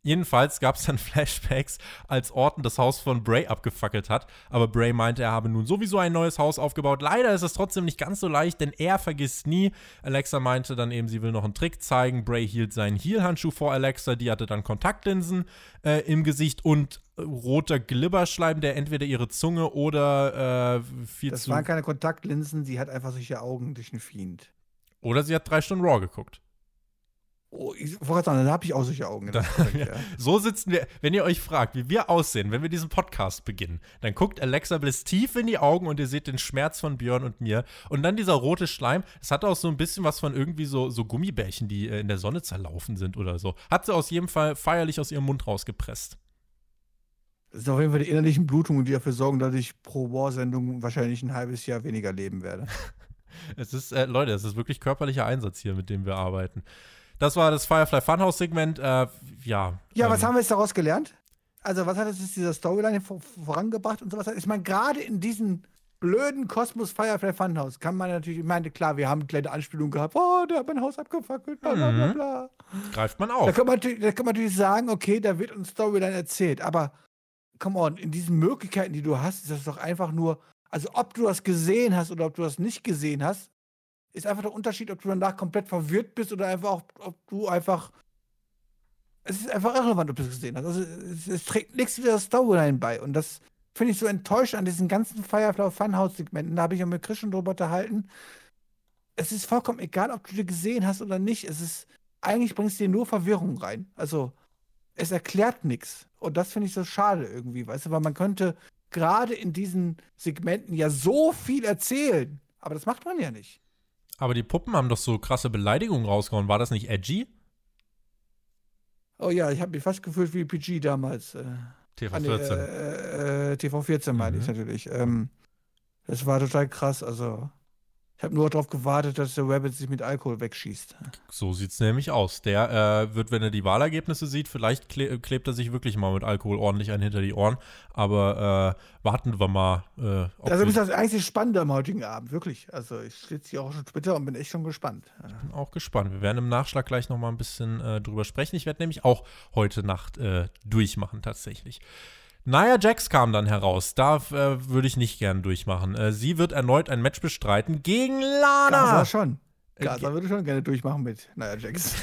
jedenfalls gab es dann *laughs* Flashbacks, als Orton das Haus von Bray abgefackelt hat. Aber Bray meinte, er habe nun sowieso ein neues Haus aufgebaut. Leider ist es trotzdem nicht ganz so leicht, denn er vergisst nie. Alexa meinte dann eben, sie will noch einen Trick zeigen. Bray hielt seinen Heel-Handschuh vor Alexa. Die hatte dann Kontaktlinsen äh, im Gesicht und roter Glibberschleim, der entweder ihre Zunge oder äh, viel Das zu. waren keine Kontaktlinsen, sie hat einfach solche Augen durch den Fiend. Oder sie hat drei Stunden Raw geguckt. Oh, ich wollte sagen, dann habe ich auch solche Augen. *laughs* Korrekt, ja. So sitzen wir, wenn ihr euch fragt, wie wir aussehen, wenn wir diesen Podcast beginnen, dann guckt Alexa Bliss tief in die Augen und ihr seht den Schmerz von Björn und mir. Und dann dieser rote Schleim, das hat auch so ein bisschen was von irgendwie so, so Gummibärchen, die äh, in der Sonne zerlaufen sind oder so. Hat sie aus jedem Fall feierlich aus ihrem Mund rausgepresst. Das sind auf jeden Fall die innerlichen Blutungen, die dafür sorgen, dass ich pro War-Sendung wahrscheinlich ein halbes Jahr weniger leben werde. *laughs* Es ist, äh, Leute, es ist wirklich körperlicher Einsatz hier, mit dem wir arbeiten. Das war das Firefly Funhouse-Segment. Äh, ja. Ja, ähm, was haben wir jetzt daraus gelernt? Also, was hat es jetzt dieser Storyline vor, vorangebracht und sowas? Ich meine, gerade in diesem blöden Kosmos Firefly Funhouse kann man natürlich, ich meine, klar, wir haben eine kleine Anspielung gehabt, oh, der hat mein Haus abgefackelt, bla bla bla Mhm. bla. Greift man Da auf. kann, man, da kann man natürlich sagen, okay, da wird uns Storyline erzählt, aber come on, in diesen Möglichkeiten, die du hast, ist das doch einfach nur, also ob du das gesehen hast oder ob du das nicht gesehen hast, ist einfach der Unterschied, ob du danach komplett verwirrt bist oder einfach auch, ob du einfach. Es ist einfach irrelevant, ob du es gesehen hast. Also es, es trägt nichts zu der Storyline bei. Und das finde ich so enttäuschend an diesen ganzen Firefly Funhouse-Segmenten. Da habe ich ja mit Chris schon drüber unterhalten. Es ist vollkommen egal, ob du die gesehen hast oder nicht. Es ist, eigentlich bringst du dir nur Verwirrung rein. Also, es erklärt nichts. Und das finde ich so schade irgendwie, weißt du, weil man könnte gerade in diesen Segmenten ja so viel erzählen. Aber das macht man ja nicht. Aber die Puppen haben doch so krasse Beleidigungen rausgehauen. War das nicht edgy? Oh ja, ich habe mich fast gefühlt wie PG damals. Äh, TV ah, nee, 14. Äh, äh, TV 14 meine ich Mhm. natürlich. Ähm, das war total krass. Also, ich habe nur darauf gewartet, dass der Rabbit sich mit Alkohol wegschießt. So sieht's nämlich aus. Der äh, wird, wenn er die Wahlergebnisse sieht, vielleicht kle klebt er sich wirklich mal mit Alkohol ordentlich einen hinter die Ohren. Aber äh, warten wir mal. Äh, Also, ist das einzig Spannende am heutigen Abend, wirklich. Also, ich sitze hier auch schon Twitter und bin echt schon gespannt. bin auch gespannt. Wir werden im Nachschlag gleich noch mal ein bisschen äh, drüber sprechen. Ich werde nämlich auch heute Nacht äh, durchmachen, tatsächlich. Nia Jax kam dann heraus. Da äh, würde ich nicht gern durchmachen. Äh, sie wird erneut ein Match bestreiten gegen Lana. Gaza schon. Äh, Gaza würde schon gerne durchmachen mit Naja Jax.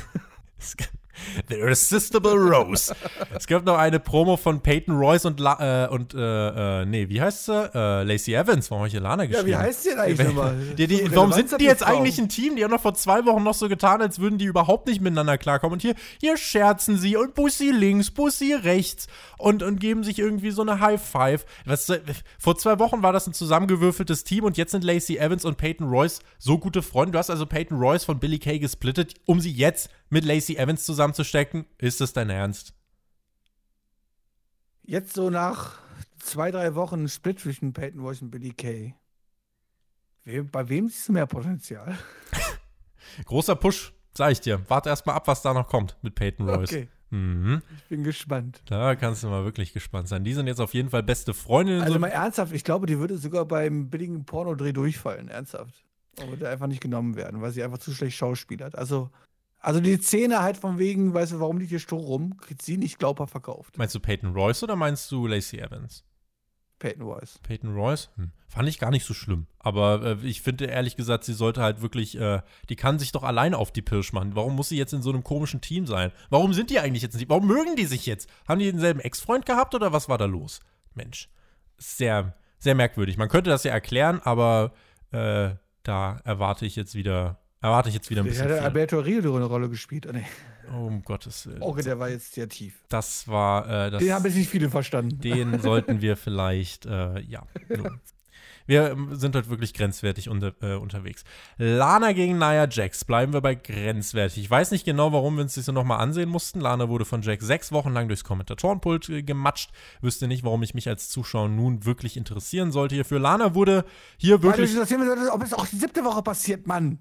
*laughs* The Irresistible Rose. es gab noch eine Promo von Peyton Royce und, La äh, und äh, äh, nee, wie heißt sie? Äh, Lacey Evans. Warum habe ich hier Lana Ja, geschrieben? wie heißt sie denn eigentlich nochmal? Die, die, So warum sind die jetzt eigentlich ein Team? Die haben doch vor zwei Wochen noch so getan, als würden die überhaupt nicht miteinander klarkommen. Und hier, hier scherzen sie und Bussi links, Bussi rechts und, und geben sich irgendwie so eine High Five. Was, äh, vor zwei Wochen war das ein zusammengewürfeltes Team und jetzt sind Lacey Evans und Peyton Royce so gute Freunde. Du hast also Peyton Royce von Billy Kay gesplittet, um sie jetzt mit Lacey Evans zusammenzustecken. Ist das dein Ernst? Jetzt so nach zwei, drei Wochen Split zwischen Peyton Royce und Billy Kay. Bei wem siehst du mehr Potenzial? *laughs* Großer Push, sag ich dir. Warte erst mal ab, was da noch kommt mit Peyton Royce. Okay, Mhm. ich bin gespannt. Da kannst du mal wirklich gespannt sein. Die sind jetzt auf jeden Fall beste Freundinnen. Also so- mal ernsthaft, ich glaube, die würde sogar beim billigen Pornodreh durchfallen, ernsthaft. Und würde einfach nicht genommen werden, weil sie einfach zu schlecht schauspielert. Also, also die Szene halt von wegen, weißt du, warum liegt hier Stroh rum, kriegt sie nicht glaubhaft verkauft. Meinst du Peyton Royce oder meinst du Lacey Evans? Peyton Royce. Peyton Royce? Hm. Fand ich gar nicht so schlimm. Aber äh, ich finde ehrlich gesagt, sie sollte halt wirklich, äh, die kann sich doch alleine auf die Pirsch machen. Warum muss sie jetzt in so einem komischen Team sein? Warum sind die eigentlich jetzt nicht? Warum mögen die sich jetzt? Haben die denselben Ex-Freund gehabt oder was war da los? Mensch, sehr sehr merkwürdig. Man könnte das ja erklären, aber äh, da erwarte ich jetzt wieder, erwarte ich jetzt wieder ein bisschen hatte viel. Alberto Rio eine Rolle gespielt. Oh, nee. Oh, um Gottes Willen. okay, der war jetzt sehr tief. Das war, äh, das, Den haben jetzt nicht viele verstanden. den *laughs* sollten wir vielleicht, äh, ja. Wir ähm, sind heute wirklich grenzwertig unter, äh, unterwegs. Lana gegen Nia Jax. Bleiben wir bei grenzwertig. Ich weiß nicht genau, warum wir uns das so nochmal ansehen mussten. Lana wurde von Jax sechs Wochen lang durchs Kommentatorenpult äh, gematscht. Wüsste nicht, warum ich mich als Zuschauer nun wirklich interessieren sollte hierfür. Lana wurde hier Weil du wirklich. interessieren ob es auch die siebte Woche passiert, Mann.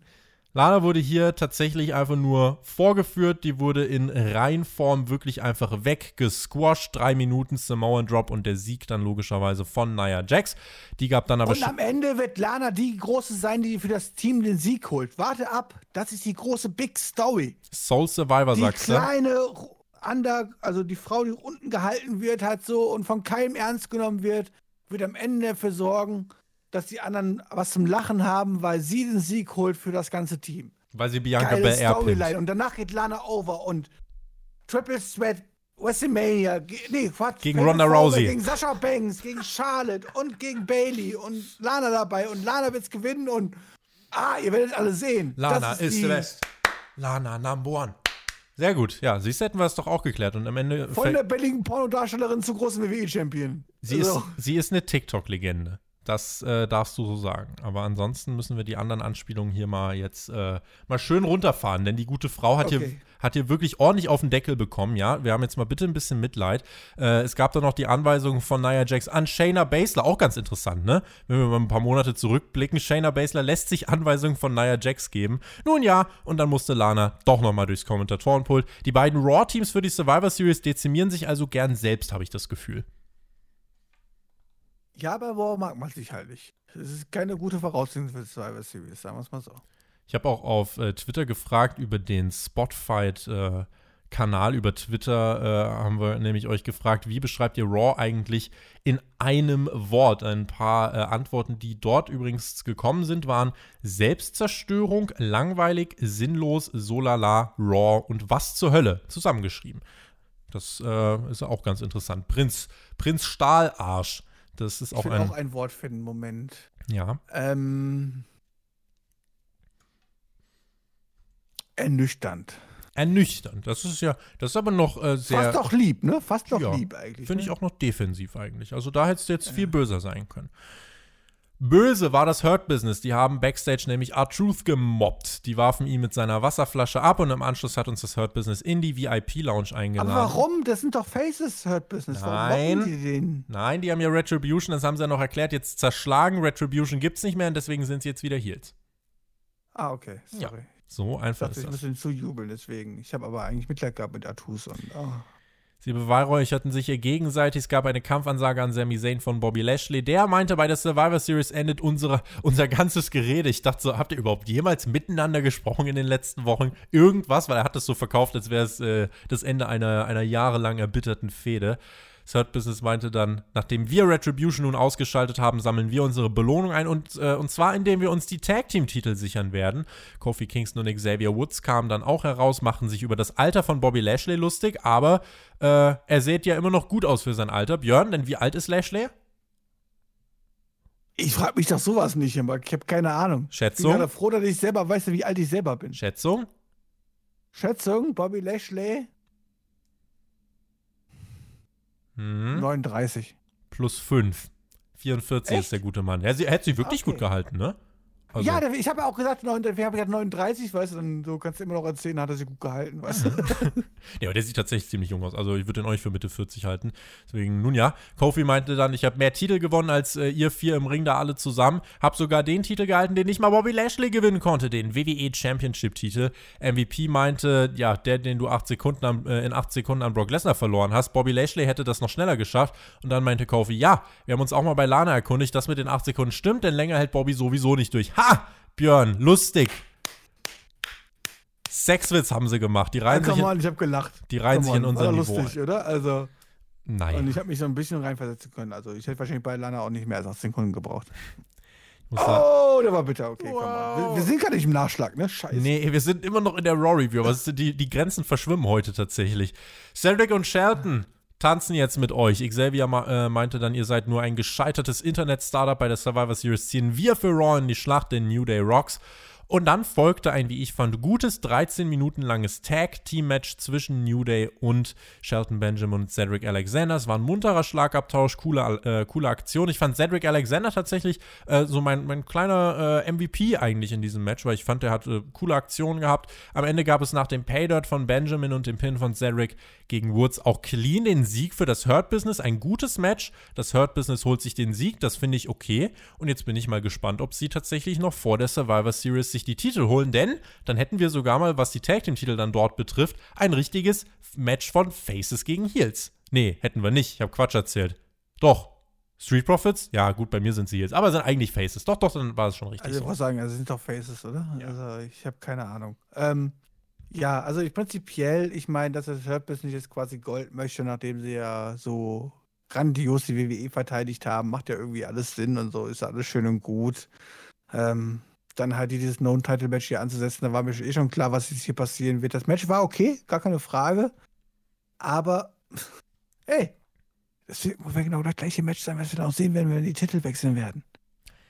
Lana wurde hier tatsächlich einfach nur vorgeführt. Die wurde in Reinform wirklich einfach weggesquashed. Drei Minuten Samoan Drop und der Sieg dann logischerweise von Nia Jax. Die gab dann aber Und am Ende wird Lana die große sein, die für das Team den Sieg holt. Warte ab, das ist die große Big Story. Soul Survivor, Die sagst du? kleine Ru- Under, also die Frau, die unten gehalten wird, halt so und von keinem ernst genommen wird, wird am Ende dafür sorgen, dass die anderen was zum Lachen haben, weil sie den Sieg holt für das ganze Team. Weil sie Bianca Geile Belair Storyline. Und danach geht Lana over und Triple Threat, WrestleMania, nee, Quatsch, Gegen Ronda Rousey. Gegen Sasha Banks, gegen Charlotte und gegen Bailey und Lana dabei und Lana wird's gewinnen und ah, ihr werdet alle sehen. Lana Das ist die the best. Lana number one. Sehr gut, ja, siehst du, hätten wir es doch auch geklärt. Und am Ende. Von der billigen Pornodarstellerin zum großen WWE-Champion. Sie, ist, sie ist eine TikTok-Legende. Das äh, darfst du so sagen. Aber ansonsten müssen wir die anderen Anspielungen hier mal jetzt äh, mal schön runterfahren, denn die gute Frau hat, hier, Okay. hat hier wirklich ordentlich auf den Deckel bekommen, ja. Wir haben jetzt mal bitte ein bisschen Mitleid. Äh, es gab dann noch die Anweisung von Nia Jax an Shayna Baszler, auch ganz interessant, ne? Wenn wir mal ein paar Monate zurückblicken, Shayna Baszler lässt sich Anweisungen von Nia Jax geben. Nun ja, und dann musste Lana doch nochmal durchs Kommentatorenpult. Die beiden Raw-Teams für die Survivor Series dezimieren sich also gern selbst, habe ich das Gefühl. Ja, aber Raw mag man sich halt nicht. Es ist keine gute Voraussetzung für Survivor Series, sagen wir es mal so. Ich habe auch auf äh, Twitter gefragt über den Spotfight-Kanal. über Twitter äh, haben wir nämlich euch gefragt, wie beschreibt ihr Raw eigentlich in einem Wort? Ein paar äh, Antworten, die dort übrigens gekommen sind, waren Selbstzerstörung, langweilig, sinnlos, solala, Raw und was zur Hölle zusammengeschrieben. Das äh, ist auch ganz interessant. Prinz, Prinz Stahlarsch. Das ist Ich auch will ein. auch ein Wort finden, Moment. ja. Ähm. Ernüchternd. Ernüchternd. Das ist ja, das ist aber noch äh, sehr. Fast doch lieb, ne? Fast doch Ja, lieb eigentlich. Finde ich ne? auch noch defensiv eigentlich. Also da hättest du jetzt viel böser sein können. Böse war das Hurt Business. Die haben Backstage nämlich R-Truth gemobbt. Die warfen ihn mit seiner Wasserflasche ab und im Anschluss hat uns das Hurt Business in die VIP-Lounge eingeladen. Aber warum? Das sind doch Faces, Hurt Business. Warum Nein. mobben die den? Nein, die haben ja Retribution, das haben sie ja noch erklärt, jetzt zerschlagen. Retribution gibt's nicht mehr und deswegen sind sie jetzt wieder Heels. Ah, okay. Ja, Sorry. So Ich einfach dachte, ist ich das. muss ihn zujubeln, deswegen. Ich habe aber eigentlich Mitleid gehabt mit Artus und. Oh. Sie beweihräucherten sich ihr gegenseitig. Es gab eine Kampfansage an Sami Zayn von Bobby Lashley. Der meinte, bei der Survivor Series endet unsere, unser ganzes Gerede. Ich dachte so, habt ihr überhaupt jemals miteinander gesprochen in den letzten Wochen? Irgendwas? Weil er hat das so verkauft, als wäre es äh, das Ende einer, einer jahrelang erbitterten Fehde. Hurt Business meinte dann, nachdem wir Retribution nun ausgeschaltet haben, sammeln wir unsere Belohnung ein und, äh, und zwar indem wir uns die Tag Team Titel sichern werden. Kofi Kingston und Xavier Woods kamen dann auch heraus, machten sich über das Alter von Bobby Lashley lustig, aber äh, er sieht ja immer noch gut aus für sein Alter. Björn, denn wie alt ist Lashley? Ich frage mich doch sowas nicht, aber ich habe keine Ahnung. Ich bin Schätzung? gerade froh, dass ich selber weiß, wie alt ich selber bin. Schätzung? Schätzung, Bobby Lashley, Hm, 39. plus 5. 44 Echt? ist der gute Mann. Er, sie- er hat sich wirklich Okay. gut gehalten, ne? Also, ja, ich habe ja auch gesagt, wir haben gesagt 39, weißt du, dann so kannst du immer noch erzählen, hat er sich gut gehalten, weißt du. *laughs* Ja, aber der sieht tatsächlich ziemlich jung aus. Also ich würde den euch für Mitte 40 halten. Deswegen, nun ja. Kofi meinte dann, ich habe mehr Titel gewonnen als äh, ihr vier im Ring da alle zusammen. Hab sogar den Titel gehalten, den nicht mal Bobby Lashley gewinnen konnte, den WWE Championship Titel. MVP meinte, ja, der, den du acht Sekunden am, äh, in acht Sekunden an Brock Lesnar verloren hast. Bobby Lashley hätte das noch schneller geschafft. Und dann meinte Kofi, ja, wir haben uns auch mal bei Lana erkundigt, das mit den acht Sekunden stimmt, denn länger hält Bobby sowieso nicht durch. Ha! Björn, lustig. Sexwitz haben sie gemacht. Die reihen sich on, ich habe gelacht. die Come sich in unser war Niveau lustig, oder? Also, Nein. und ich habe mich so ein bisschen reinversetzen können. Also, ich hätte wahrscheinlich bei Lana auch nicht mehr als 18 Sekunden gebraucht. Oh, der war bitter, okay, komm mal. Wow. Wir, wir sind gar nicht im Nachschlag, ne? Scheiße. nee, wir sind immer noch in der Raw Review, aber die, die Grenzen verschwimmen heute tatsächlich. Cedric und Shelton, tanzen jetzt mit euch. Xavier äh, meinte dann, ihr seid nur ein gescheitertes Internet-Startup bei der Survivor Series. Ziehen wir für Raw in die Schlacht, den New Day Rocks. Und dann folgte ein, wie ich fand, gutes 13 Minuten langes Tag-Team-Match zwischen New Day und Shelton Benjamin und Cedric Alexander. Es war ein munterer Schlagabtausch, coole, äh, coole Aktion. Ich fand Cedric Alexander tatsächlich äh, so mein, mein kleiner äh, MVP eigentlich in diesem Match, weil ich fand, er hat äh, coole Aktionen gehabt. Am Ende gab es nach dem Paydirt von Benjamin und dem Pin von Cedric gegen Woods auch clean den Sieg für das Hurt Business. Ein gutes Match. Das Hurt Business holt sich den Sieg, das finde ich okay. Und jetzt bin ich mal gespannt, ob sie tatsächlich noch vor der Survivor Series sich die Titel holen, denn dann hätten wir sogar mal, was die Tag Team Titel dann dort betrifft, ein richtiges Match von Faces gegen Heels. Nee, hätten wir nicht. Ich habe Quatsch erzählt. Doch. Street Profits? Ja, gut, bei mir sind sie Heels, aber sind eigentlich Faces. Doch, doch, dann war es schon richtig. Also, ich so. muss sagen, also sind doch Faces, oder? Ja. Also, ich habe keine Ahnung. Ähm, ja, also ich, prinzipiell, ich meine, dass das Hurt Business jetzt quasi Gold möchte, nachdem sie ja so grandios die WWE verteidigt haben, macht ja irgendwie alles Sinn und so, ist alles schön und gut. Ähm, dann halt dieses Known-Title-Match hier anzusetzen, da war mir eh schon klar, was jetzt hier passieren wird. Das Match war okay, gar keine Frage. Aber, *laughs* ey, das wird genau das gleiche Match sein, was wir dann auch sehen werden, wenn wir die Titel wechseln werden.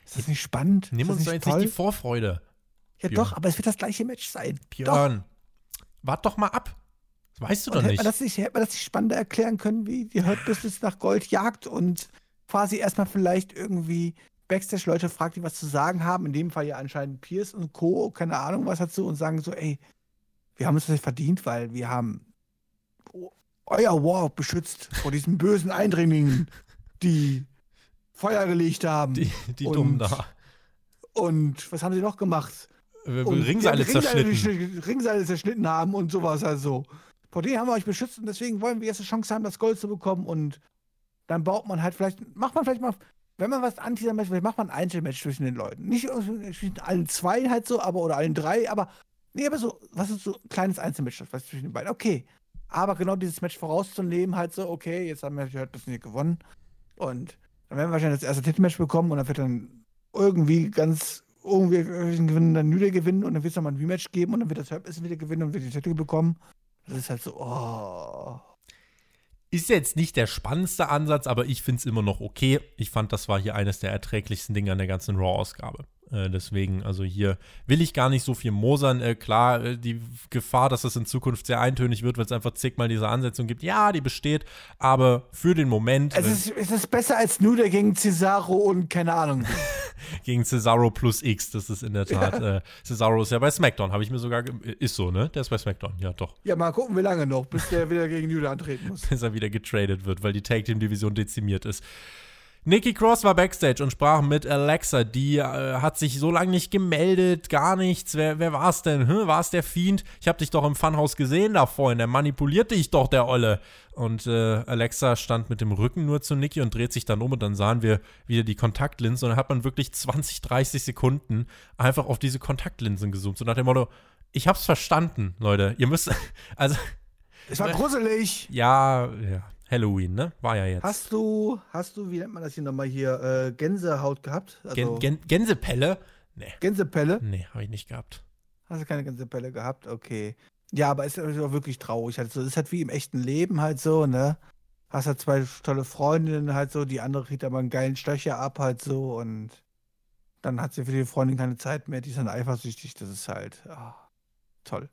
Ist das nicht spannend? Nimm uns doch jetzt nicht die Vorfreude. Ja, Björn. doch, aber es wird das gleiche Match sein. Björn, wart doch mal ab. Das weißt du Und doch hätte nicht. man, das nicht, hätte man das nicht spannender erklären können, wie die Hurt Business nach Gold jagt und quasi erstmal vielleicht irgendwie Backstage-Leute fragt, die was zu sagen haben. In dem Fall ja anscheinend Pierce und Co., keine Ahnung was dazu, und sagen so, ey, wir haben uns das nicht verdient, weil wir haben euer War beschützt vor diesen bösen Eindringlingen, die Feuer gelegt haben. die die und- Dummen da. Und was haben sie noch gemacht? Wir und Ringseile zerschnitten. Ringseile, Ringseile zerschnitten haben und sowas also. Vor denen haben wir euch beschützt und deswegen wollen wir jetzt eine Chance haben, das Gold zu bekommen und dann baut man halt vielleicht, macht man vielleicht mal, wenn man was möchte, vielleicht macht man ein Einzelmatch zwischen den Leuten. Nicht zwischen allen zwei halt so, aber oder allen drei, aber nee, aber so, was ist so ein kleines Einzelmatch, was zwischen den beiden. Okay. Aber genau dieses Match vorauszunehmen, halt so, okay, jetzt haben wir gehört, das hier gewonnen. Und dann werden wir wahrscheinlich das erste Titelmatch bekommen und dann wird dann irgendwie ganz irgendwie gewinnen, dann Day gewinnen und dann wird es nochmal ein Rematch geben und dann wird das Business wieder gewinnen und wird die Titel bekommen. Das ist halt so, oh. Ist jetzt nicht der spannendste Ansatz, aber ich finde es immer noch okay. Ich fand, das war hier eines der erträglichsten Dinge an der ganzen Raw-Ausgabe. Äh, deswegen, also hier will ich gar nicht so viel mosern. Äh, klar, äh, die Gefahr, dass es in Zukunft sehr eintönig wird, weil es einfach zigmal diese Ansetzung gibt, ja, die besteht. Aber für den Moment Es ist, es ist besser als Day gegen Cesaro und keine Ahnung. *laughs* gegen Cesaro plus X, das ist in der Tat. Äh, Cesaro ist ja bei SmackDown, habe ich mir sogar. Ist so, ne? Der ist bei SmackDown, ja, doch. ja, mal gucken, wie lange noch, bis der wieder gegen Day antreten muss. *laughs* bis er wieder getradet wird, weil die Tag Team Division dezimiert ist. Nikki Cross war backstage und sprach mit Alexa. Die äh, hat sich so lange nicht gemeldet, gar nichts. Wer, wer war es denn? Hm, war es der Fiend? Ich habe dich doch im Funhaus gesehen da vorhin. Der manipulierte dich doch, der Olle. Und äh, Alexa stand mit dem Rücken nur zu Nikki und dreht sich dann um und dann sahen wir wieder die Kontaktlinsen und dann hat man wirklich 20, 30 Sekunden einfach auf diese Kontaktlinsen gezoomt. So nach dem Motto, ich hab's verstanden, Leute. Ihr müsst, *laughs* also, Es war gruselig. ja, ja, Halloween, ne? War ja jetzt. Hast du, hast du, wie nennt man das hier nochmal hier, äh, Gänsehaut gehabt? Also Gen Gen Gänsepelle? Nee, Gänsepelle? nee, habe ich nicht gehabt. Hast du keine Gänsepelle gehabt? Okay. Ja, aber es ist auch wirklich traurig. So. Es ist halt wie im echten Leben halt so, ne? Hast halt zwei tolle Freundinnen halt so, die andere kriegt aber einen geilen Stöcher ab halt so und dann hat sie für die Freundin keine Zeit mehr, die ist dann eifersüchtig. Das ist halt ah, toll.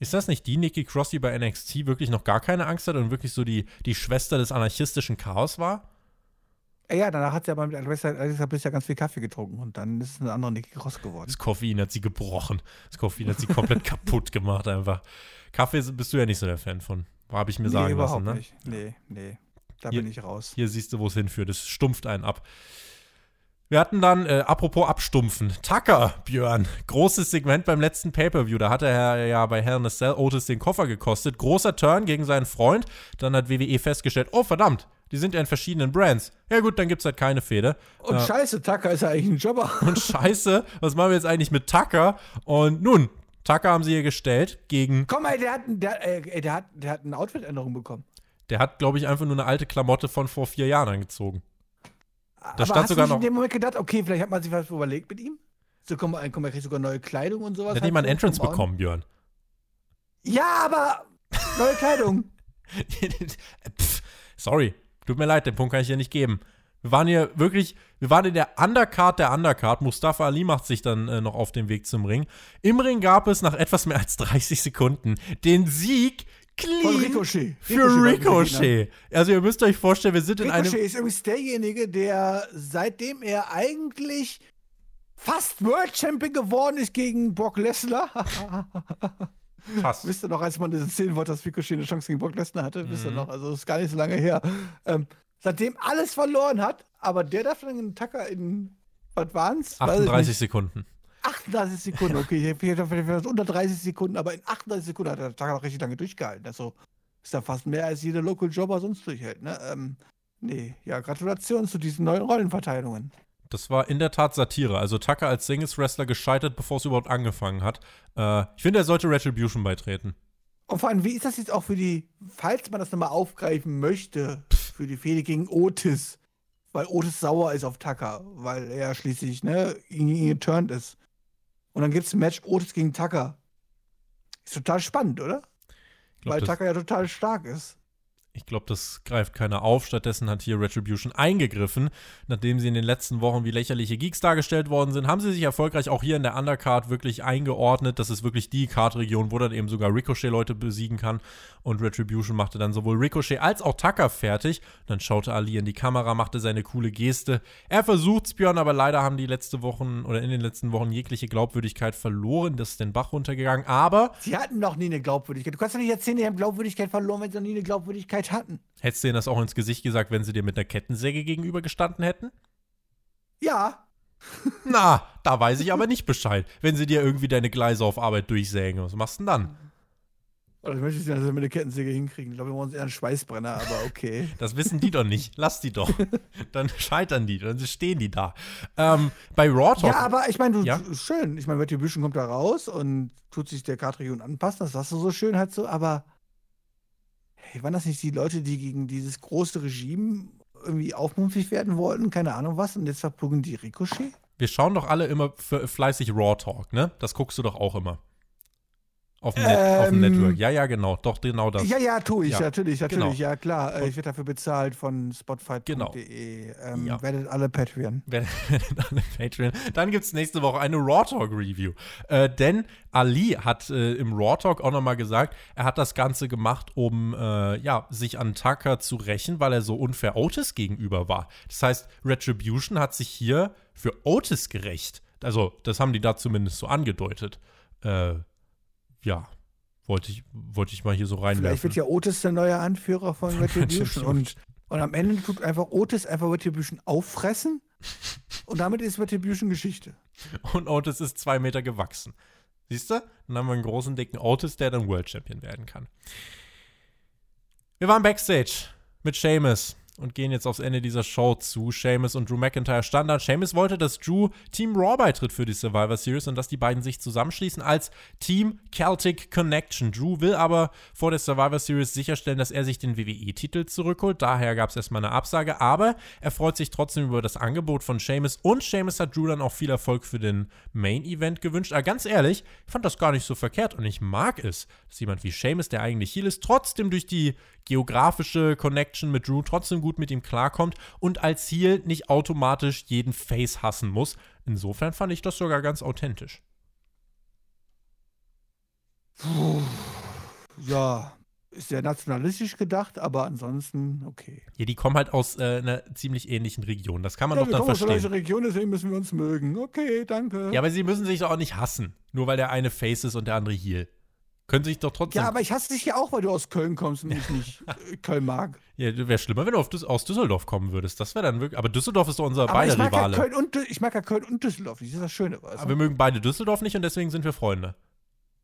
Ist das nicht die Nikki Cross, die bei NXT wirklich noch gar keine Angst hat und wirklich so die, die Schwester des anarchistischen Chaos war? Äh, Ja, danach hat sie aber mit Bliss ja ganz viel Kaffee getrunken und dann ist es eine andere Nikki Cross geworden. Das Koffein hat sie gebrochen. Das Koffein hat sie komplett *laughs* kaputt gemacht einfach. Kaffee bist du ja nicht so der Fan von. Habe ich mir sagen lassen, ne? nicht. Nee, nee. Da Hier- bin ich raus. Hier siehst du, wo es hinführt. Es stumpft einen ab. Wir hatten dann, äh, apropos abstumpfen, Tucker, Björn. Großes Segment beim letzten Pay-Per-View. Da hat er ja bei Hell in a Cell Otis den Koffer gekostet. Großer Turn gegen seinen Freund. Dann hat WWE festgestellt, oh verdammt, die sind ja in verschiedenen Brands. Ja gut, dann gibt's halt keine Fehde. Und Äh, scheiße, Tucker ist ja eigentlich ein Jobber. *laughs* und scheiße, was machen wir jetzt eigentlich mit Tucker? Und nun, Tucker haben sie hier gestellt gegen, Komm, ey, der hat, der, äh, der hat, der hat eine Outfit-Änderung bekommen. der hat, glaube ich, einfach nur eine alte Klamotte von vor vier Jahren angezogen. Aber stand hast sogar du noch- in dem Moment gedacht, okay, vielleicht hat man sich was überlegt mit ihm? So, komm, komm, er kriegt sogar neue Kleidung und sowas. Hat halt jemand so, Entrance bekommen, Björn? Ja, aber neue Kleidung. *laughs* Pff, Sorry, tut mir leid, den Punkt kann ich dir nicht geben. Wir waren hier wirklich, wir waren in der Undercard der Undercard. Mustafa Ali macht sich dann äh, noch auf den Weg zum Ring. Im Ring gab es nach etwas mehr als 30 Sekunden den Sieg clean Von Ricochet. für Ricochet Ricochet. Also ihr müsst euch vorstellen, wir sind in einem Ricochet ist übrigens derjenige, der seitdem er eigentlich fast World Champion geworden ist gegen Brock Lesnar. *laughs* Fast. Wisst ihr noch, als man das sehen wollte, dass Ricochet eine Chance gegen Brock Lesnar hatte? Wisst ihr Mhm. noch? Also, das ist gar nicht so lange her. Ähm, seitdem alles verloren hat, aber der darf dann einen Tacker in, was waren's? Weiß ich 38 nicht. Sekunden. 38 Sekunden, okay. Ich vielleicht unter 30 Sekunden, aber in 38 Sekunden hat der Tacker noch richtig lange durchgehalten. Also, ist da fast mehr als jeder Local Jobber sonst durchhält, ne? Ähm, nee, ja, Gratulation zu diesen neuen Rollenverteilungen. Das war in der Tat Satire. Also Tucker als Singles-Wrestler gescheitert, bevor es überhaupt angefangen hat. Äh, ich finde, er sollte Retribution beitreten. Und vor allem, wie ist das jetzt auch für die, falls man das nochmal aufgreifen möchte, für die Fehde gegen Otis? Weil Otis sauer ist auf Tucker, weil er schließlich, ne, gegen ihn geturnt ist. Und dann gibt es ein Match Otis gegen Tucker. Ist total spannend, oder? Ich glaube, weil Tucker ja total stark ist. Ich glaub, das greift keiner auf. Stattdessen hat hier Retribution eingegriffen. Nachdem sie in den letzten Wochen wie lächerliche Geeks dargestellt worden sind, haben sie sich erfolgreich auch hier in der Undercard wirklich eingeordnet. Das ist wirklich die Card-Region, wo dann eben sogar Ricochet Leute besiegen kann. Und Retribution machte dann sowohl Ricochet als auch Tucker fertig. Dann schaute Ali in die Kamera, machte seine coole Geste. Er versucht's, Björn, aber leider haben die letzte Wochen oder in den letzten Wochen jegliche Glaubwürdigkeit verloren. Das ist den Bach runtergegangen. Aber Sie hatten noch nie eine Glaubwürdigkeit. Du kannst doch nicht erzählen, die haben Glaubwürdigkeit verloren, wenn sie noch nie eine Glaubwürdigkeit hatten. hättest du denen das auch ins Gesicht gesagt, wenn sie dir mit einer Kettensäge gegenübergestanden hätten? Ja, *laughs* Na, da weiß ich aber nicht Bescheid. Wenn sie dir irgendwie deine Gleise auf Arbeit durchsägen, was machst du denn dann? oder ich möchte nicht, dass wir mit der Kettensäge hinkriegen. Ich glaube, wir wollen uns eher einen Schweißbrenner, aber okay. *laughs* Das wissen die doch nicht. Lass die doch. *laughs* Dann scheitern die, dann stehen die da. Ähm, bei Raw Talk. Ja, aber ich meine, du, Ja? schön. Ich meine, Retribution kommt da raus und tut sich der Kartregion anpassen. Das sagst du so schön halt so, aber waren das nicht die Leute, die gegen dieses große Regime irgendwie aufmumpfig werden wollten? Keine Ahnung was. Und jetzt verprügeln die Ricochet? Wir schauen doch alle immer fleißig Raw Talk, ne? Das guckst du doch auch immer. Auf dem, Net auf dem Ähm, Network. Ja, ja, genau. Doch, genau das. Ja, ja, tue ich, Ja, natürlich, natürlich, genau. ja klar. Äh, Und- Ich werde dafür bezahlt von spotfight.de. Genau. Ähm, Ja. Werdet alle Patreon. *laughs* Wer- alle Patreon. Dann gibt es nächste Woche eine Raw Talk Review. Äh, denn Ali hat äh, im Raw Talk auch nochmal gesagt, er hat das Ganze gemacht, um äh, ja, sich an Tucker zu rächen, weil er so unfair Otis gegenüber war. Das heißt, Retribution hat sich hier für Otis gerecht. Also, das haben die da zumindest so angedeutet. Äh, ja, wollte ich, wollte ich mal hier so Vielleicht reinwerfen. wird ja Otis der neue Anführer von Retribution. und, und am Ende tut einfach Otis einfach Retribution auffressen. Und damit ist Retribution Geschichte. Und Otis ist zwei Meter gewachsen. Siehst du? Dann haben wir einen großen, dicken Otis, der dann World Champion werden kann. Wir waren Backstage mit Seamus und gehen jetzt aufs Ende dieser Show zu. Seamus und Drew McIntyre Standard. Seamus wollte, dass Drew Team Raw beitritt für die Survivor Series und dass die beiden sich zusammenschließen als Team Celtic Connection. Drew will aber vor der Survivor Series sicherstellen, dass er sich den WWE-Titel zurückholt. Daher gab es erstmal eine Absage, aber er freut sich trotzdem über das Angebot von Seamus und Seamus hat Drew dann auch viel Erfolg für den Main-Event gewünscht. Aber ganz ehrlich, ich fand das gar nicht so verkehrt und ich mag es, dass jemand wie Seamus, der eigentlich Heel ist, trotzdem durch die geografische Connection mit Drew trotzdem gut mit ihm klarkommt und als Heel nicht automatisch jeden Face hassen muss. Insofern fand ich das sogar ganz authentisch. Ja, ist sehr nationalistisch gedacht, aber ansonsten okay. Ja, die kommen halt aus äh, einer ziemlich ähnlichen Region. Das kann man Ja, doch wir dann kommen aus der verstehen. Region, deswegen müssen wir uns mögen. Okay, danke. Ja, aber sie müssen sich doch auch nicht hassen. Nur weil der eine Face ist und der andere Heel. Können sich doch trotzdem. Ja, aber ich hasse dich ja auch, weil du aus Köln kommst und ich nicht äh, Köln mag. Ja, wäre schlimmer, wenn du Düs aus Düsseldorf kommen würdest. Das wäre dann wirklich. Aber Düsseldorf ist doch unser Aber beider ich mag, ja Rivale. Köln und, ich mag ja Köln und Düsseldorf nicht. Das ist das Schöne. Weißt aber wir mögen beide Düsseldorf nicht und deswegen sind wir Freunde.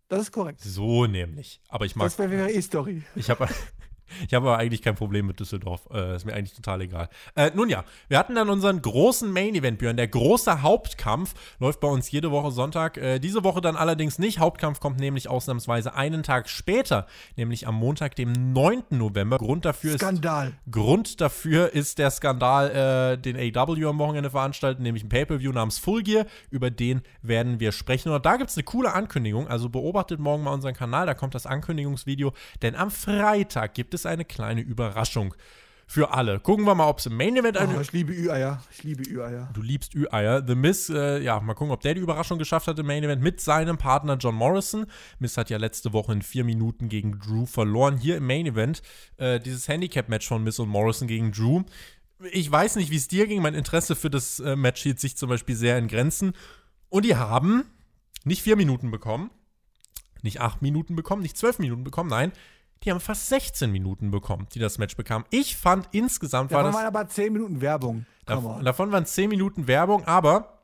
Das ist korrekt. So nämlich. Aber ich mag. Das wäre wäre eh Story. Ich habe *laughs* ich hab aber eigentlich kein Problem mit Düsseldorf. Äh, ist mir eigentlich total egal. Äh, nun ja, wir hatten dann unseren großen Main-Event, Björn. Der große Hauptkampf läuft bei uns jede Woche Sonntag. Äh, diese Woche dann allerdings nicht. Hauptkampf kommt nämlich ausnahmsweise einen Tag später, nämlich am Montag, dem 9. November. Grund dafür ist. Skandal. Grund dafür ist der Skandal, äh, den AW am Wochenende veranstalten, nämlich ein Pay-Per-View namens Full Gear. Über den werden wir sprechen. Und da gibt es eine coole Ankündigung. Also beobachtet morgen mal unseren Kanal, da kommt das Ankündigungsvideo. Denn am Freitag gibt es eine kleine Überraschung. für alle. Gucken wir mal, ob es im Main Event eine. Oh, ich liebe Ü-Eier. Ich liebe Ü-Eier. Du liebst Ü-Eier. The Miz, äh, ja, mal gucken, ob der die Überraschung geschafft hat im Main Event mit seinem Partner John Morrison. Miz hat ja letzte Woche in vier Minuten gegen Drew verloren. Hier im Main Event äh, dieses Handicap-Match von Miz und Morrison gegen Drew. Ich weiß nicht, wie es dir ging. Mein Interesse für das äh, Match hielt sich zum Beispiel sehr in Grenzen. Und die haben nicht vier Minuten bekommen, nicht acht Minuten bekommen, nicht zwölf Minuten bekommen, nein, die haben fast 16 Minuten bekommen, die das Match bekamen. Ich fand insgesamt war Davon das. waren aber 10 Minuten Werbung. Come Dav on. davon waren 10 Minuten Werbung, aber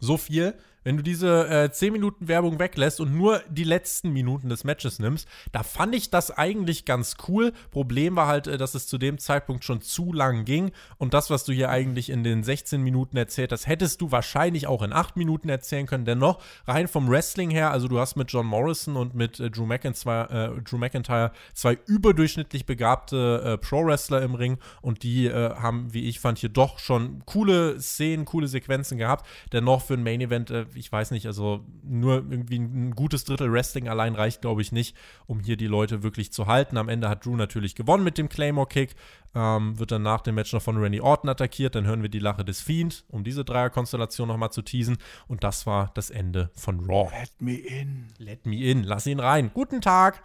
so viel, wenn du diese äh, 10 Minuten Werbung weglässt und nur die letzten Minuten des Matches nimmst, da fand ich das eigentlich ganz cool. Problem war halt, äh, dass es zu dem Zeitpunkt schon zu lang ging und das, was du hier eigentlich in den 16 Minuten erzählt hast, hättest du wahrscheinlich auch in 8 Minuten erzählen können. Dennoch, rein vom Wrestling her, also du hast mit John Morrison und mit äh, Drew, McIntyre, äh, Drew McIntyre zwei überdurchschnittlich begabte äh, Pro-Wrestler im Ring und die äh, haben, wie ich fand, hier doch schon coole Szenen, coole Sequenzen gehabt. Dennoch für ein Main-Event, ich weiß nicht, also nur irgendwie ein gutes Drittel Wrestling allein reicht, glaube ich, nicht, um hier die Leute wirklich zu halten. Am Ende hat Drew natürlich gewonnen mit dem Claymore-Kick, ähm, wird dann nach dem Match noch von Randy Orton attackiert, dann hören wir die Lache des Fiend, um diese Dreierkonstellation nochmal zu teasen und das war das Ende von Raw. Let me in. Let me in, lass ihn rein. Guten Tag.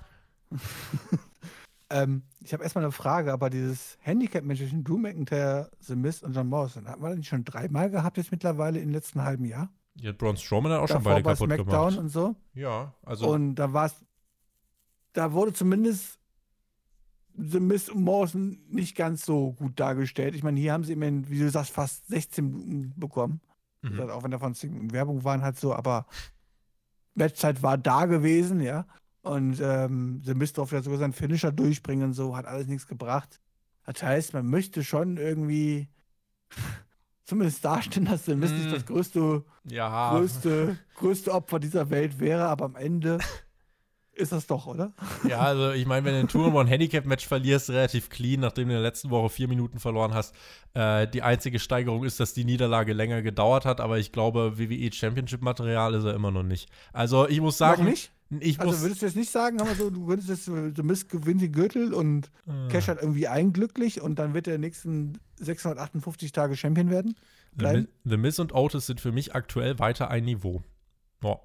*laughs* Ähm, ich habe erstmal eine Frage, aber dieses Handicap-Match zwischen Drew McIntyre, The Miz und John Morrison, hatten wir das nicht schon dreimal gehabt jetzt mittlerweile im letzten halben Jahr? Ja, Braun Strowman hat auch schon beide bei kaputt SmackDown gemacht. und so. Ja, also Und da war es, da wurde zumindest The Miz und Morrison nicht ganz so gut dargestellt. Ich meine, hier haben sie immerhin, wie du sagst, fast 16 Minuten bekommen. Mhm. gesagt, Auch wenn davon 10 Minuten Werbung waren, halt so, aber Matchzeit war da gewesen, ja. Und ähm, The Miz durfte ja sogar seinen Finisher durchbringen und so, hat alles nichts gebracht. Das heißt, man möchte schon irgendwie zumindest darstellen, dass Miz Mm. nicht das größte, ja, größte, größte Opfer dieser Welt wäre, aber am Ende ist das doch, oder? Ja, also ich meine, wenn du ein Tour ein Handicap-Match verlierst, relativ clean, nachdem du in der letzten Woche vier Minuten verloren hast. Äh, die einzige Steigerung ist, dass die Niederlage länger gedauert hat, aber ich glaube, WWE Championship-Material ist er immer noch nicht. Also ich muss sagen, Noch nicht? Ich Also würdest du jetzt nicht sagen, aber so, du würdest jetzt, The Miz gewinnt den Gürtel und äh, Cash hat irgendwie einglücklich und dann wird er nächsten 658 Tage Champion werden? The, bleiben? The Miz und Otis sind für mich aktuell weiter ein Niveau. Ja.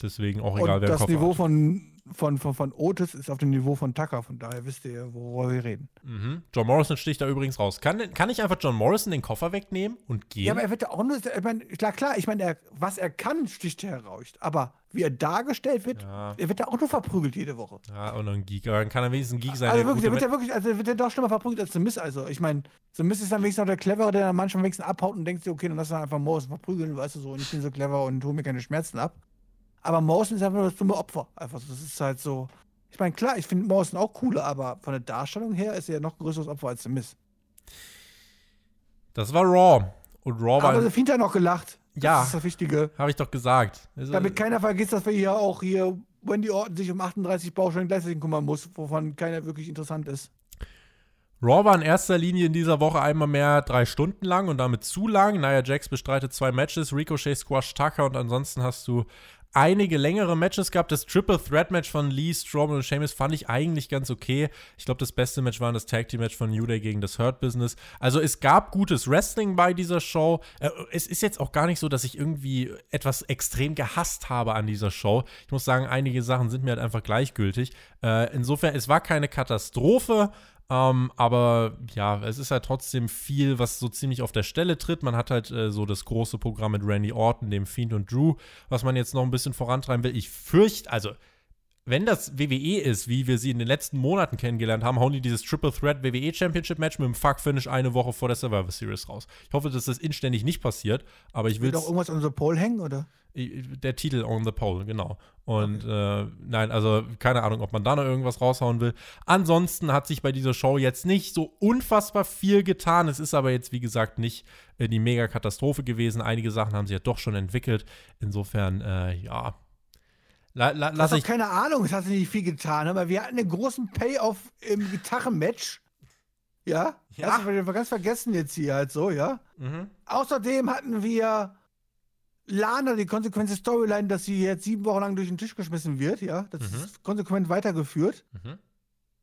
Deswegen auch egal, und wer das Kopf Niveau hat. von, von, von, von Otis ist auf dem Niveau von Tucker, von daher wisst ihr, worüber wir reden. Mhm. John Morrison sticht da übrigens raus. Kann, kann ich einfach John Morrison den Koffer wegnehmen und gehen? Ja, aber er wird ja auch nur, ich meine, klar, klar, ich meine, er, was er kann, sticht er heraus. Aber wie er dargestellt wird, ja, er wird ja auch nur verprügelt jede Woche. ja, und ein Geek. Aber dann kann er wenigstens ein Geek sein. Also wirklich, der wird ja wirklich, also wird ja doch schlimmer verprügelt als The Miz. Also ich meine, The Miz ist dann wenigstens noch der Clevere, der dann manchmal wenigstens abhaut und denkt sich, okay, dann lass dann einfach Morrison verprügeln, weißt du so, und ich bin so clever und hole mir keine Schmerzen ab. Aber Morrison ist einfach nur das dumme Opfer. Einfach so, das ist halt so. Ich meine, klar, ich finde Morrison auch cooler, aber von der Darstellung her ist er ja noch größeres Opfer als The Miz. Das war Raw. Und Raw Aber war. The Fiend hat noch gelacht. Das Ja. ist das Wichtige. Habe ich doch gesagt. Damit keiner vergisst, dass wir hier auch hier Wendy Orton sich um 38 Baustellen gleichzeitig kümmern muss, wovon keiner wirklich interessant ist. Raw war in erster Linie in dieser Woche einmal mehr drei Stunden lang und damit zu lang. Nia Jax bestreitet zwei Matches, Ricochet Squash Tucker und ansonsten hast du einige längere Matches gehabt. Das Triple Threat Match von Lee, Strowman und Sheamus fand ich eigentlich ganz okay. Ich glaube, das beste Match war das Tag Team Match von New Day gegen das Hurt Business. Also es gab gutes Wrestling bei dieser Show. Äh, es ist jetzt auch gar nicht so, dass ich irgendwie etwas extrem gehasst habe an dieser Show. Ich muss sagen, einige Sachen sind mir halt einfach gleichgültig. Äh, insofern, es war keine Katastrophe. Ähm, aber ja, es ist halt trotzdem viel, was so ziemlich auf der Stelle tritt. Man hat halt äh, so das große Programm mit Randy Orton, dem Fiend und Drew, was man jetzt noch ein bisschen vorantreiben will. Ich fürchte, also wenn das WWE ist, wie wir sie in den letzten Monaten kennengelernt haben, hauen die dieses Triple Threat WWE Championship Match mit dem Fuck-Finish eine Woche vor der Survivor Series raus. Ich hoffe, dass das inständig nicht passiert, aber ich will Will doch irgendwas an so Pole hängen, oder? der Titel on the pole, genau. Und äh, nein, also keine Ahnung, ob man da noch irgendwas raushauen will. Ansonsten hat sich bei dieser Show jetzt nicht so unfassbar viel getan. Es ist aber jetzt, wie gesagt, nicht äh, die Mega-Katastrophe gewesen. Einige Sachen haben sich ja doch schon entwickelt. Insofern, äh, ja. La, la, lass ich. keine Ahnung, es hat sich nicht viel getan, aber wir hatten einen großen Payoff im Gitarrenmatch. Ja? Ja. Hast du ganz vergessen jetzt hier halt so, ja? Mhm. Außerdem hatten wir Lana die konsequente Storyline, dass sie jetzt sieben Wochen lang durch den Tisch geschmissen wird, ja? Das Mhm. ist konsequent weitergeführt. Mhm.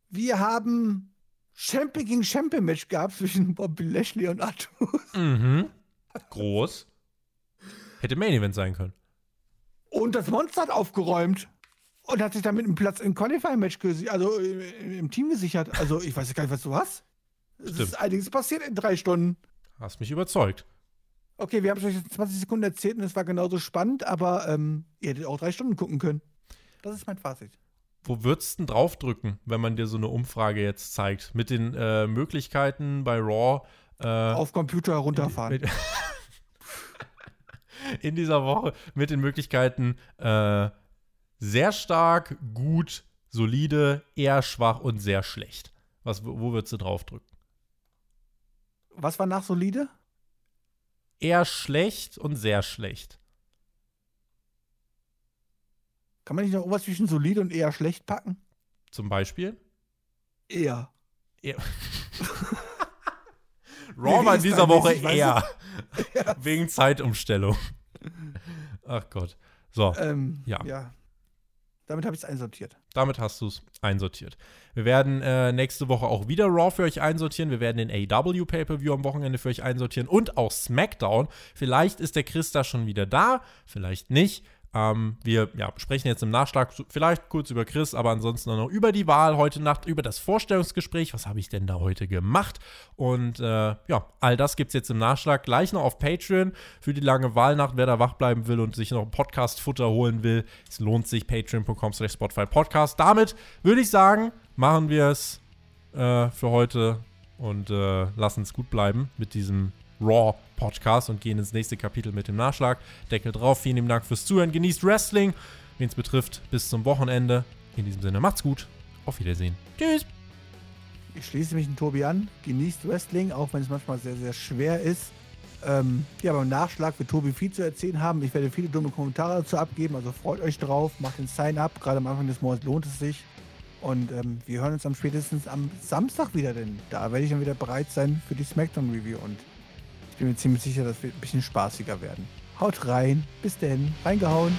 Wir haben Champion gegen Champion Match gab zwischen Bobby Lashley und Arthur. Mhm. Groß. Hätte Main Event sein können. Und das Monster hat aufgeräumt. Und hat sich damit einen Platz im Qualifying-Match also äh, im Team gesichert. Also ich weiß gar nicht, was du hast. Es Stimmt. ist einiges passiert in drei Stunden. Hast mich überzeugt. Okay, wir haben es euch jetzt 20 Sekunden erzählt und es war genauso spannend, aber ähm, ihr hättet auch drei Stunden gucken können. Das ist mein Fazit. Wo würdest du denn draufdrücken, wenn man dir so eine Umfrage jetzt zeigt? Mit den äh, Möglichkeiten bei Raw. Äh, Auf Computer herunterfahren. *laughs* in dieser Woche mit den Möglichkeiten äh, sehr stark, gut, solide, eher schwach und sehr schlecht. Was, wo würdest du draufdrücken? Was war nach solide? Eher schlecht und sehr schlecht. Kann man nicht noch was zwischen solide und eher schlecht packen? Zum Beispiel. Eher. Eher. *laughs* Raw war in dieser Woche eher. *laughs* Wegen Zeitumstellung. Ach Gott. So, Ähm, Ja. ja. Damit habe ich es einsortiert. damit hast du es einsortiert. Wir werden äh, nächste Woche auch wieder Raw für euch einsortieren. Wir werden den AEW Pay-Per-View am Wochenende für euch einsortieren und auch SmackDown. Vielleicht ist der Chris da schon wieder da, vielleicht nicht. Ähm, wir ja, sprechen jetzt im Nachschlag vielleicht kurz über Chris, aber ansonsten noch über die Wahl heute Nacht, über das Vorstellungsgespräch. Was habe ich denn da heute gemacht? Und äh, ja, all das gibt es jetzt im Nachschlag. Gleich noch auf Patreon für die lange Wahlnacht. Wer da wach bleiben will und sich noch ein Podcast-Futter holen will, es lohnt sich. Patreon.com slash Spotify Podcast. Damit würde ich sagen, machen wir es äh, für heute und äh, lassen es gut bleiben mit diesem Raw Podcast und gehen ins nächste Kapitel mit dem Nachschlag. Deckel drauf. Vielen Dank fürs Zuhören. Genießt Wrestling. Wen es betrifft, bis zum Wochenende. In diesem Sinne, macht's gut. Auf Wiedersehen. Tschüss. Ich schließe mich den Tobi an. Genießt Wrestling, auch wenn es manchmal sehr, sehr schwer ist. Ähm, ja, beim Nachschlag wird Tobi viel zu erzählen haben. Ich werde viele dumme Kommentare dazu abgeben, also freut euch drauf, macht den Sign-up. Gerade am Anfang des Monats lohnt es sich. Und ähm, wir hören uns am spätestens am Samstag wieder, denn da werde ich dann wieder bereit sein für die Smackdown-Review. Und bin mir ziemlich sicher, das wird ein bisschen spaßiger werden. Haut rein, bis denn, reingehauen.